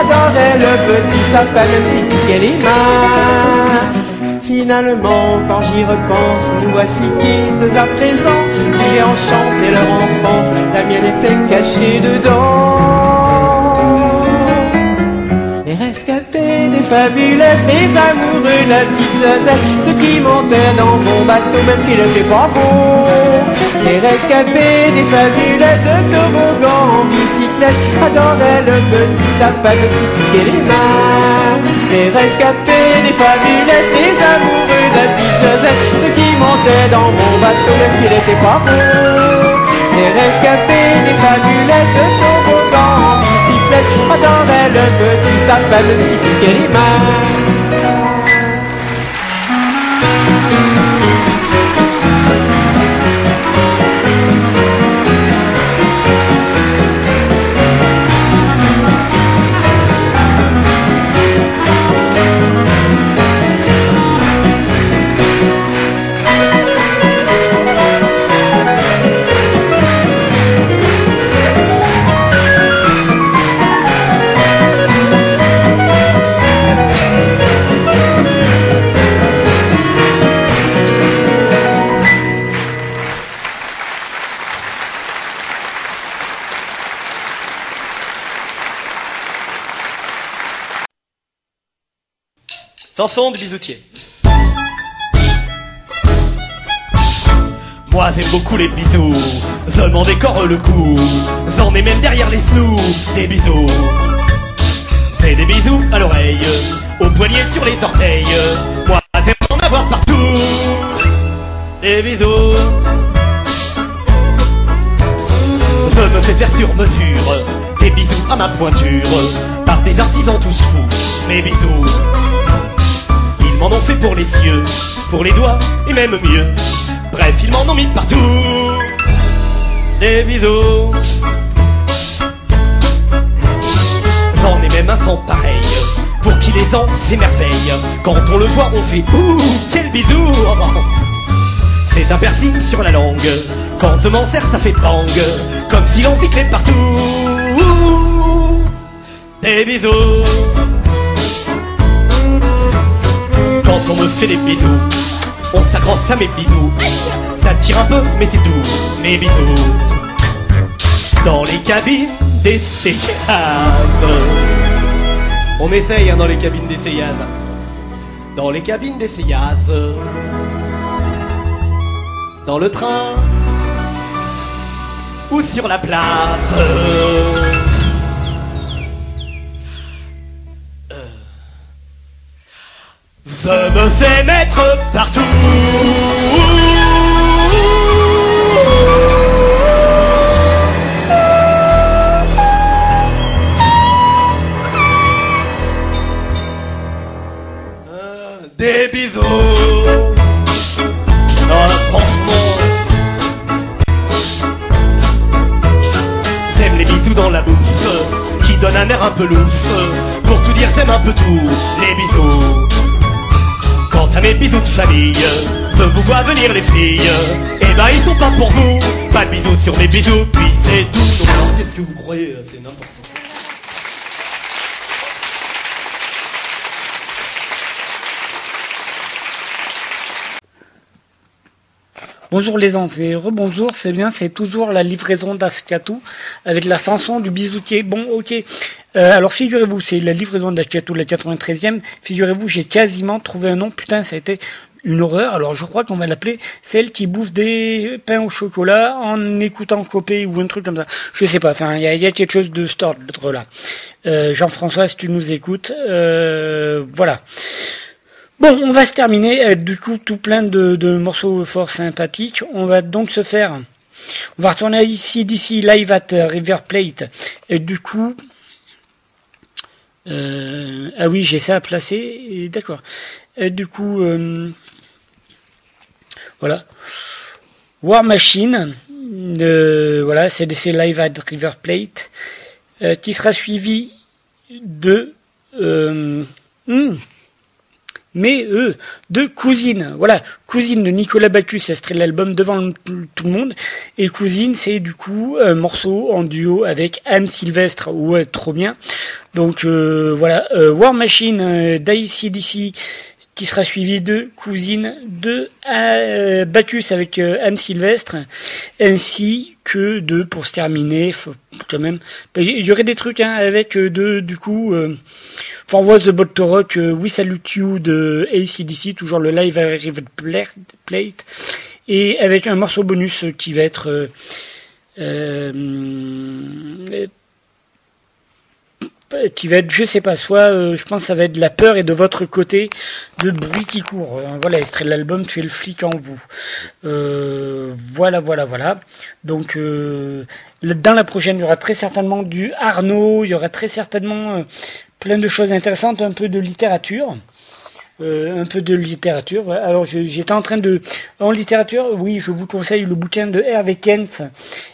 adoraient le petit sapin même s'il piquait les mains. Finalement, quand j'y repense, nous voici quittes à présent. Si j'ai enchanté leur enfance, la mienne était cachée dedans. Les rescapés fabulettes, les amoureux de la petite Josette, ceux qui montaient dans mon bateau même qu'il n'était pas beau. Les rescapés des fabulettes de toboggan en bicyclette adoraient le petit sapin de qui piquait les mains. Les rescapés des fabulettes, les amoureux de la petite Josette, ceux qui montaient dans mon bateau même qu'il n'était pas beau. Les rescapés des fabulettes de toboggan bicyclette adoraient le petit de qui Chanson. Moi j'aime beaucoup les bisous, je m'en décore le cou, j'en ai même derrière les snous, des bisous. Fais des bisous à l'oreille, au poignet sur les orteils, moi j'aime en avoir partout. Des bisous. Je me fais faire sur mesure, des bisous à ma pointure, par des artisans tous fous, mes bisous. Ils m'en ont fait pour les yeux, pour les doigts et même mieux. Bref, ils m'en ont mis partout. Des bisous. J'en ai même un sans pareil, pour qui les ans s'émerveillent. Quand on le voit, on fait Ouh, quel bisou C'est un piercing sur la langue. Quand je m'en sers, ça fait bang, comme si l'on cyclait partout. Des bisous. Quand on me fait des bisous, on s'accroche à mes bisous. Ça tire un peu, mais c'est doux, mes bisous. Dans les cabines d'essayage. On essaye hein, dans les cabines d'essayage. Dans les cabines d'essayage. Dans le train. Ou sur la place. Je me fais mettre partout. Des bisous. Oh, franchement. J'aime les bisous dans la bouche, qui donnent un air un peu louche. Pour tout dire, j'aime un peu tout. Les bisous. Quant à mes bisous de famille, vous voient venir les filles. Eh ben ils sont pas pour vous. Pas de bisous sur les bijoux, puis c'est tout. Qu'est-ce que vous croyez euh, C'est n'importe quoi. Bonjour les gens, c'est rebonjour, c'est bien, c'est toujours la livraison d'Ashkatou avec la chanson du bisoutier. Bon, ok. Euh, alors figurez-vous, c'est la livraison d'Ashkatou, la 93e. Figurez-vous, j'ai quasiment trouvé un nom. Putain, ça a été une horreur. Alors je crois qu'on va l'appeler celle qui bouffe des pains au chocolat en écoutant Copé ou un truc comme ça. Je sais pas. Enfin, il y a, quelque chose de cet ordre-là. Euh, Jean-François, si tu nous écoutes, euh, voilà. Bon, on va se terminer du coup tout plein de, de morceaux fort sympathiques. On va donc se faire, on va retourner ici d'ici live at River Plate. Et du coup, euh, ah oui, j'ai ça à placer. D'accord. Et du coup, euh, voilà. War Machine, euh, voilà, c'est c'est live at River Plate, euh, qui sera suivi de euh, hmm, mais eux, de Cousine. Voilà, Cousine de Nicolas Bacchus, extrait de l'album devant tout le monde. Et Cousine, c'est du coup un morceau en duo avec Anne Sylvestre. Ouais, trop bien. Donc euh, voilà, euh, War Machine euh, d'ACDC qui sera suivi de Cousine de euh, Bacchus avec euh, Anne Sylvestre, ainsi que de, pour se terminer, faut quand même, il y aurait des trucs hein, avec euh, de, du coup, euh, For Was the Bot to Rock, euh, We Salute You de ACDC, toujours le live à River Plate, et avec un morceau bonus qui va être euh, euh, qui va être, je sais pas, soit euh, je pense que ça va être la peur et de votre côté de bruit qui court. Euh, voilà, extrait de l'album Tu es le flic en vous. Euh, voilà, voilà, voilà. Donc euh, dans la prochaine, il y aura très certainement du Arnaud, il y aura très certainement plein de choses intéressantes, un peu de littérature. Euh, un peu de littérature. Alors j'étais en train de en littérature, oui, je vous conseille le bouquin de Hervé Kempf,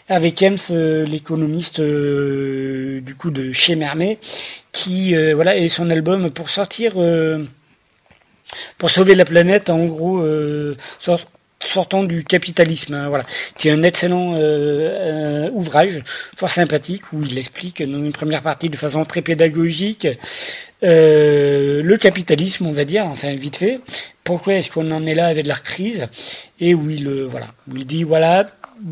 Hervé Kempf, euh, l'économiste euh, du coup de chez Mermet, qui euh, voilà et son album pour sortir euh, pour sauver la planète, en gros, sort- sortant du capitalisme, hein, voilà, qui est un excellent euh, euh, ouvrage, fort sympathique, où il explique dans une première partie de façon très pédagogique euh, le capitalisme, on va dire, enfin vite fait, pourquoi est-ce qu'on en est là avec la crise, et où il, euh, voilà, il dit, voilà,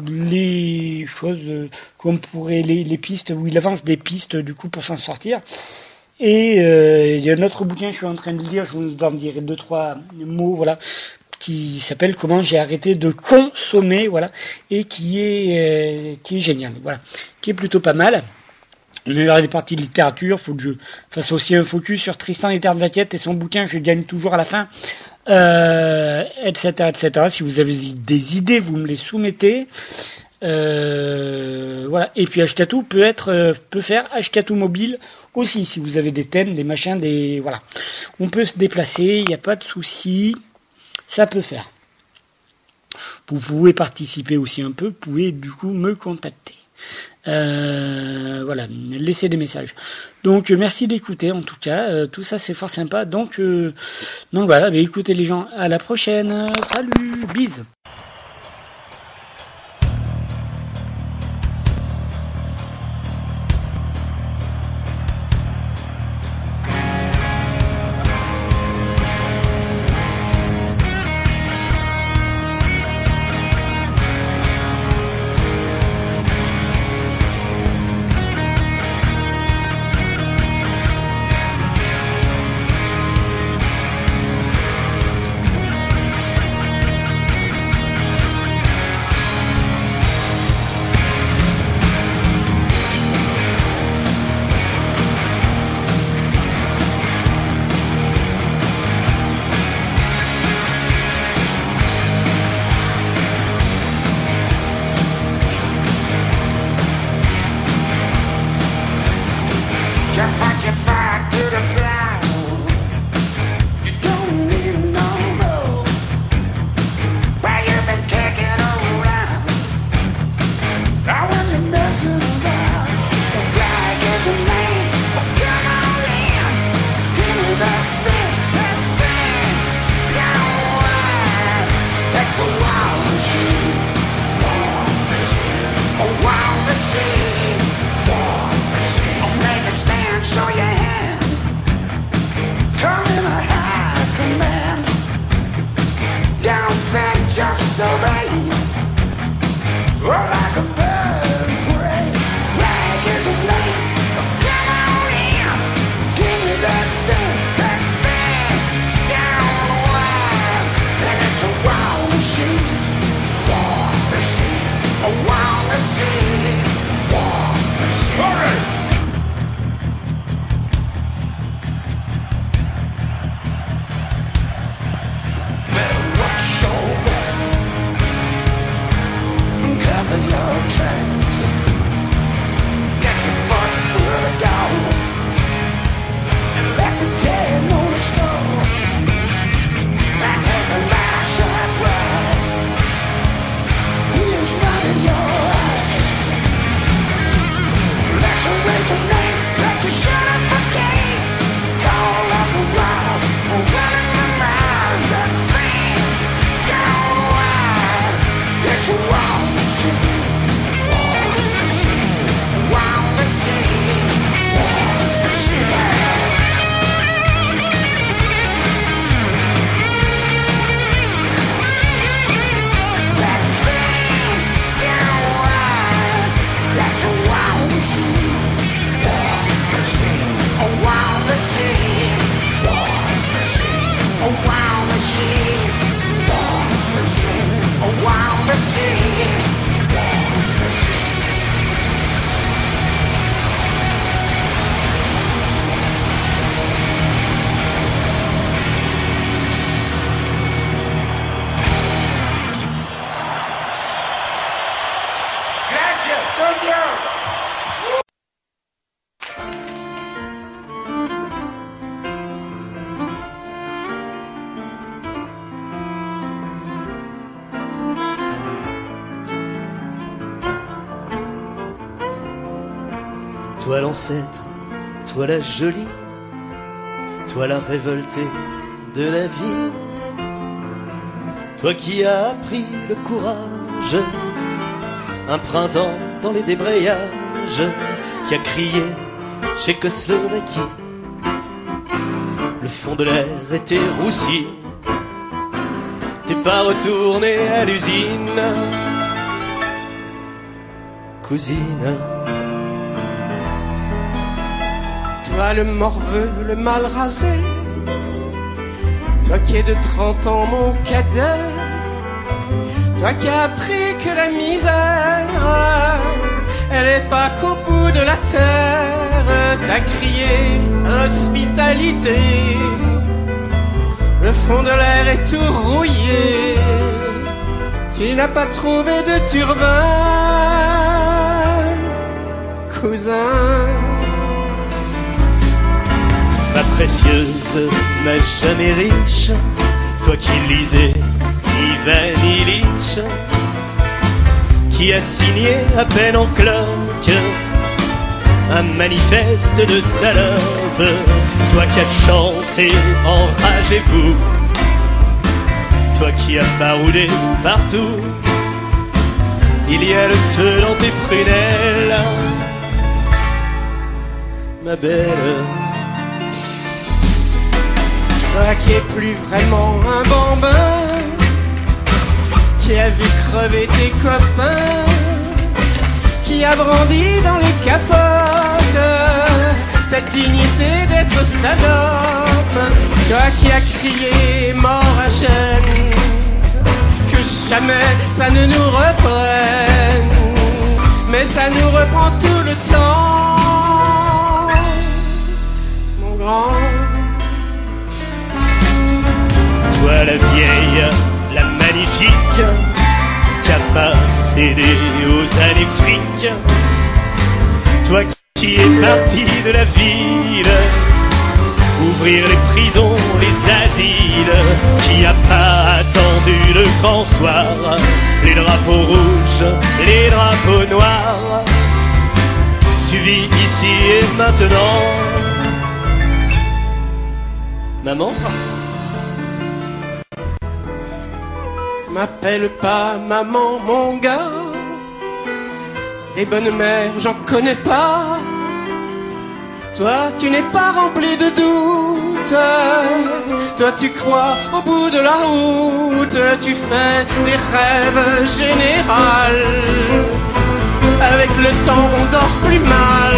les choses euh, qu'on pourrait, les, les pistes, où il avance des pistes du coup pour s'en sortir. Et euh, il y a un autre bouquin, je suis en train de lire, je vous en dirai deux, trois mots, voilà, qui s'appelle Comment j'ai arrêté de consommer, voilà, et qui est, euh, qui est génial, voilà, qui est plutôt pas mal. Y aura des parties de littérature, faut que je fasse aussi un focus sur Tristan et Vaquette et son bouquin, je gagne toujours à la fin, euh, etc., etc. Si vous avez des idées, vous me les soumettez. Euh, voilà. Et puis Ashkatou peut être, peut faire Ashkatou mobile aussi, si vous avez des thèmes, des machins, des, voilà. On peut se déplacer, il n'y a pas de souci. Ça peut faire. Vous pouvez participer aussi un peu, vous pouvez du coup me contacter. Euh, voilà, laissez des messages. Donc euh, merci d'écouter en tout cas, euh, tout ça c'est fort sympa. Donc donc voilà, bah, écoutez les gens, à la prochaine. Salut, bise. a wild machine. wild machine. A wild machine. Wow machine. Toi la jolie, toi la révoltée de la vie, toi qui as appris le courage, un printemps dans les débrayages, qui a crié Tchécoslovaquie, le fond de l'air était roussi, t'es pas retourné à l'usine, cousine. Toi le morveux, le mal rasé, toi qui es de 30 ans mon cadet, toi qui as appris que la misère, elle est pas qu'au bout de la terre, t'as crié hospitalité, le fond de l'air est tout rouillé, tu n'as pas trouvé de turbin, cousin. Ma précieuse, ma jamais riche, toi qui lisais Ivan Illich, qui a signé à peine en cloque un manifeste de salope, toi qui as chanté Enragez-vous, toi qui as baroudé partout, il y a le feu dans tes prunelles, ma belle. Toi qui es plus vraiment un bambin Qui a vu crever tes copains Qui a brandi dans les capotes Ta dignité d'être salope. Toi qui as crié mort à gêne Que jamais ça ne nous reprenne Mais ça nous reprend tout le temps. Mon grand Toi la vieille, la magnifique, qui a pas cédé aux années fric. Toi qui es parti de la ville, ouvrir les prisons, les asiles, qui a pas attendu le grand soir, les drapeaux rouges, les drapeaux noirs. Tu vis ici et maintenant. Maman? M'appelle pas maman mon gars. Des bonnes mères j'en connais pas. Toi tu n'es pas rempli de doutes. Toi tu crois au bout de la route. Tu fais des rêves générales. Avec le temps on dort plus mal.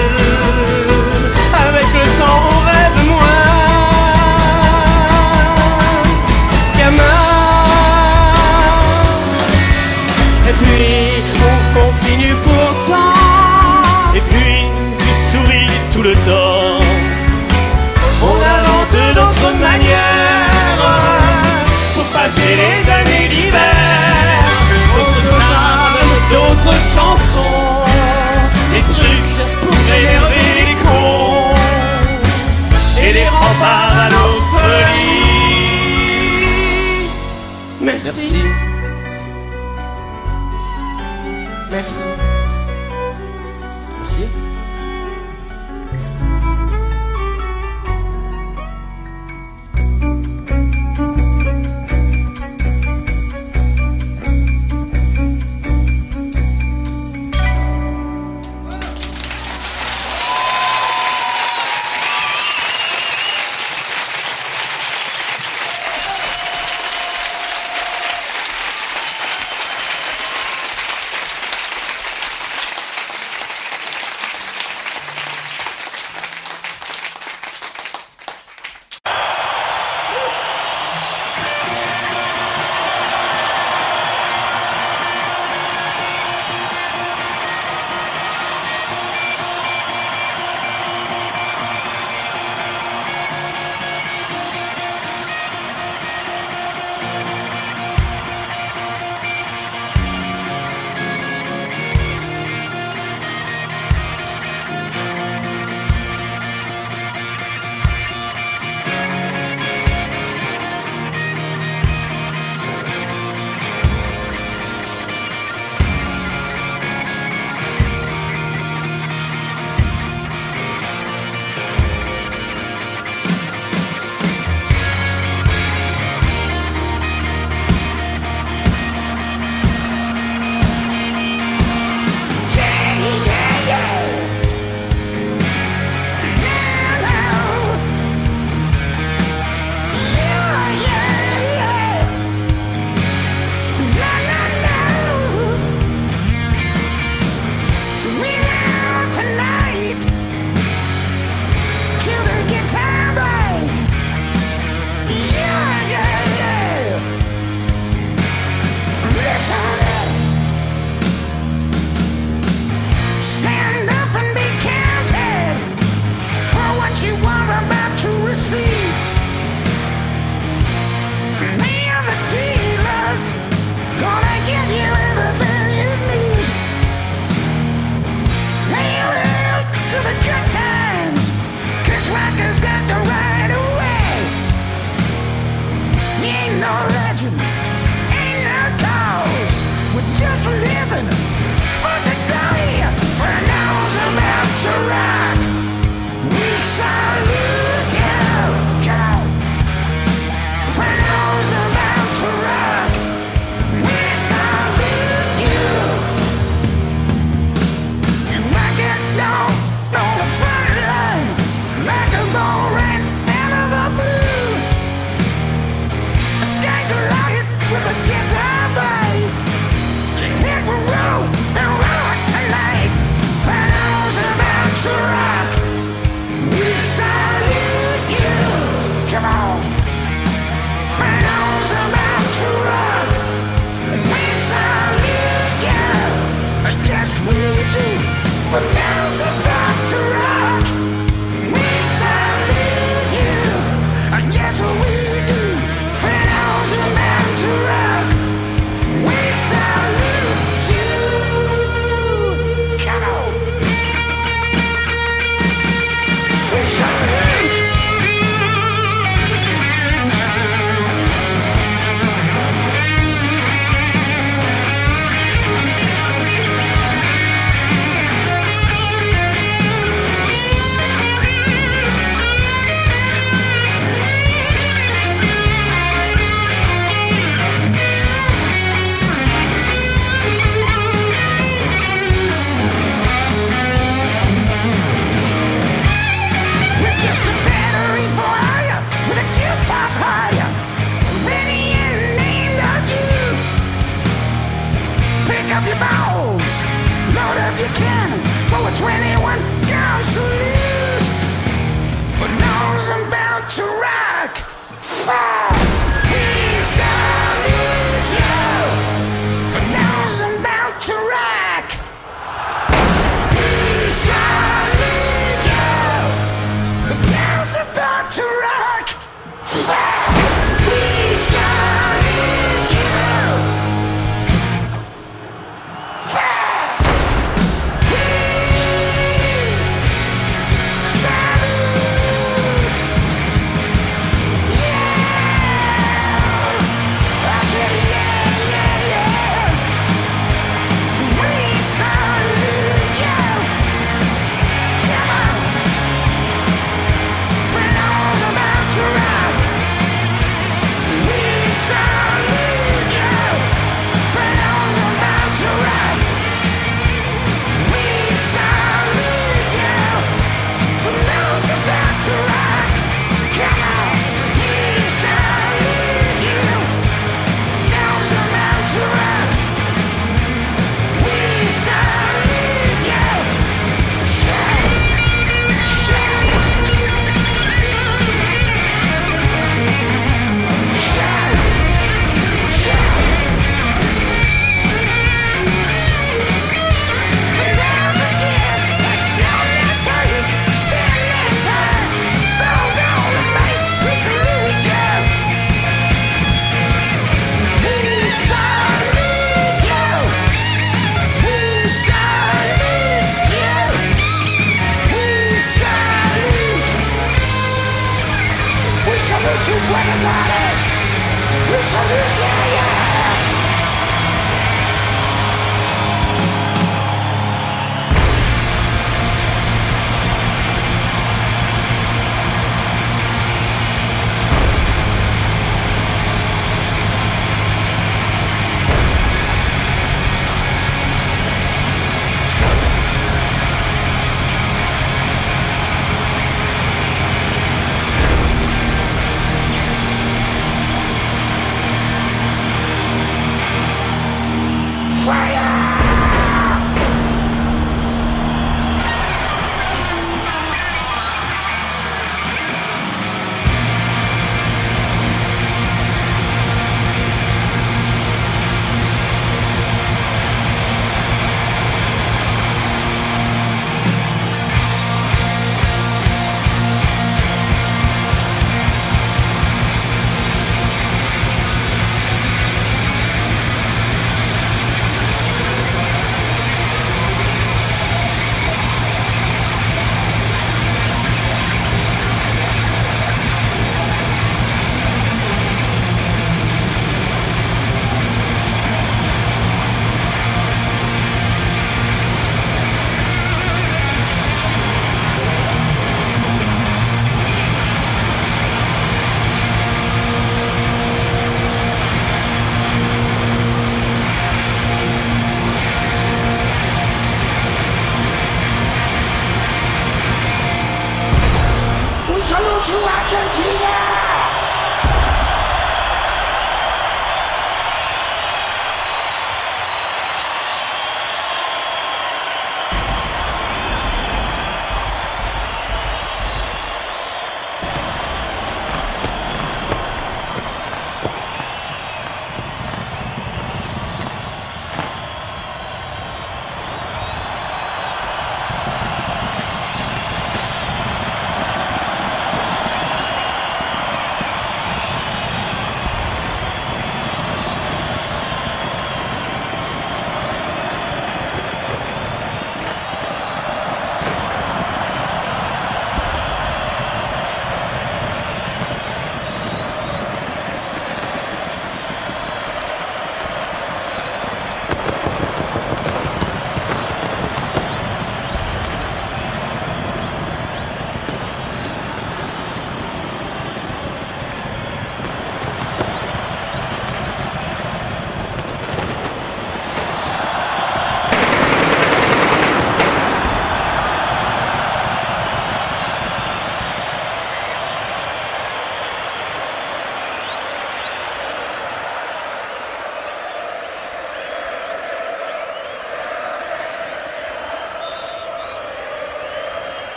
Avec le temps on rêve moins on continue pourtant. Et puis tu souris tout le temps. On invente d'autres manières pour passer les années d'hiver. D'autres âmes, d'autres chansons, des trucs pour énerver les cons et les remparts à nos folies. Merci.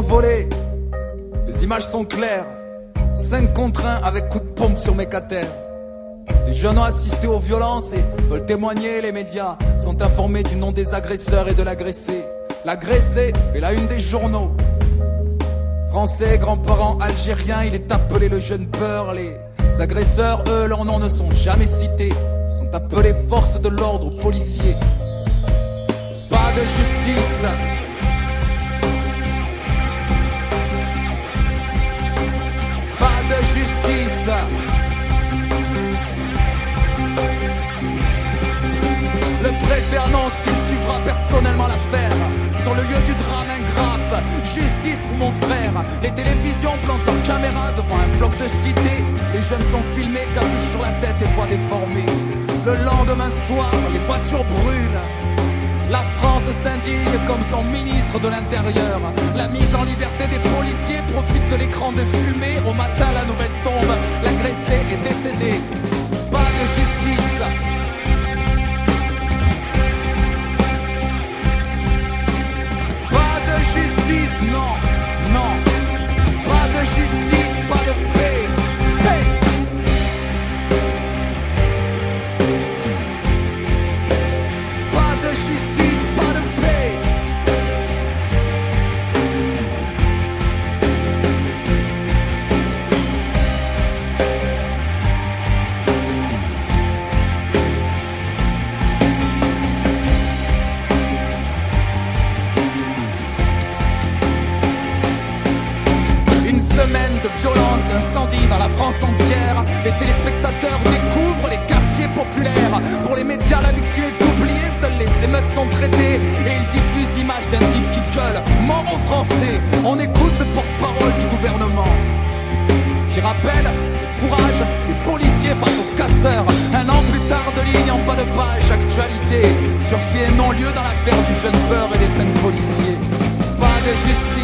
Volée, les images sont claires. 5 contre 1 avec coup de pompe sur mes catères. Des jeunes ont assisté aux violences et veulent témoigner. Les médias sont informés du nom des agresseurs et de l'agressé. L'agressé fait la une des journaux. Français, grands-parents algériens, il est appelé le jeune peur. Les agresseurs, eux, leurs noms ne sont jamais cités. Sont appelés forces de l'ordre ou policiers. Pas de justice. Sur le lieu du drame, un graphe, justice pour mon frère. Les télévisions plantent leurs caméras devant un bloc de cité. Les jeunes sont filmés, capuche sur la tête et voix déformées. Le lendemain soir, les voitures brûlent. La France s'indigne comme son ministre de l'Intérieur. La mise en liberté des policiers profite de l'écran de fumée. Au matin, la nouvelle tombe. L'agressé est décédé. Pas de justice. Pas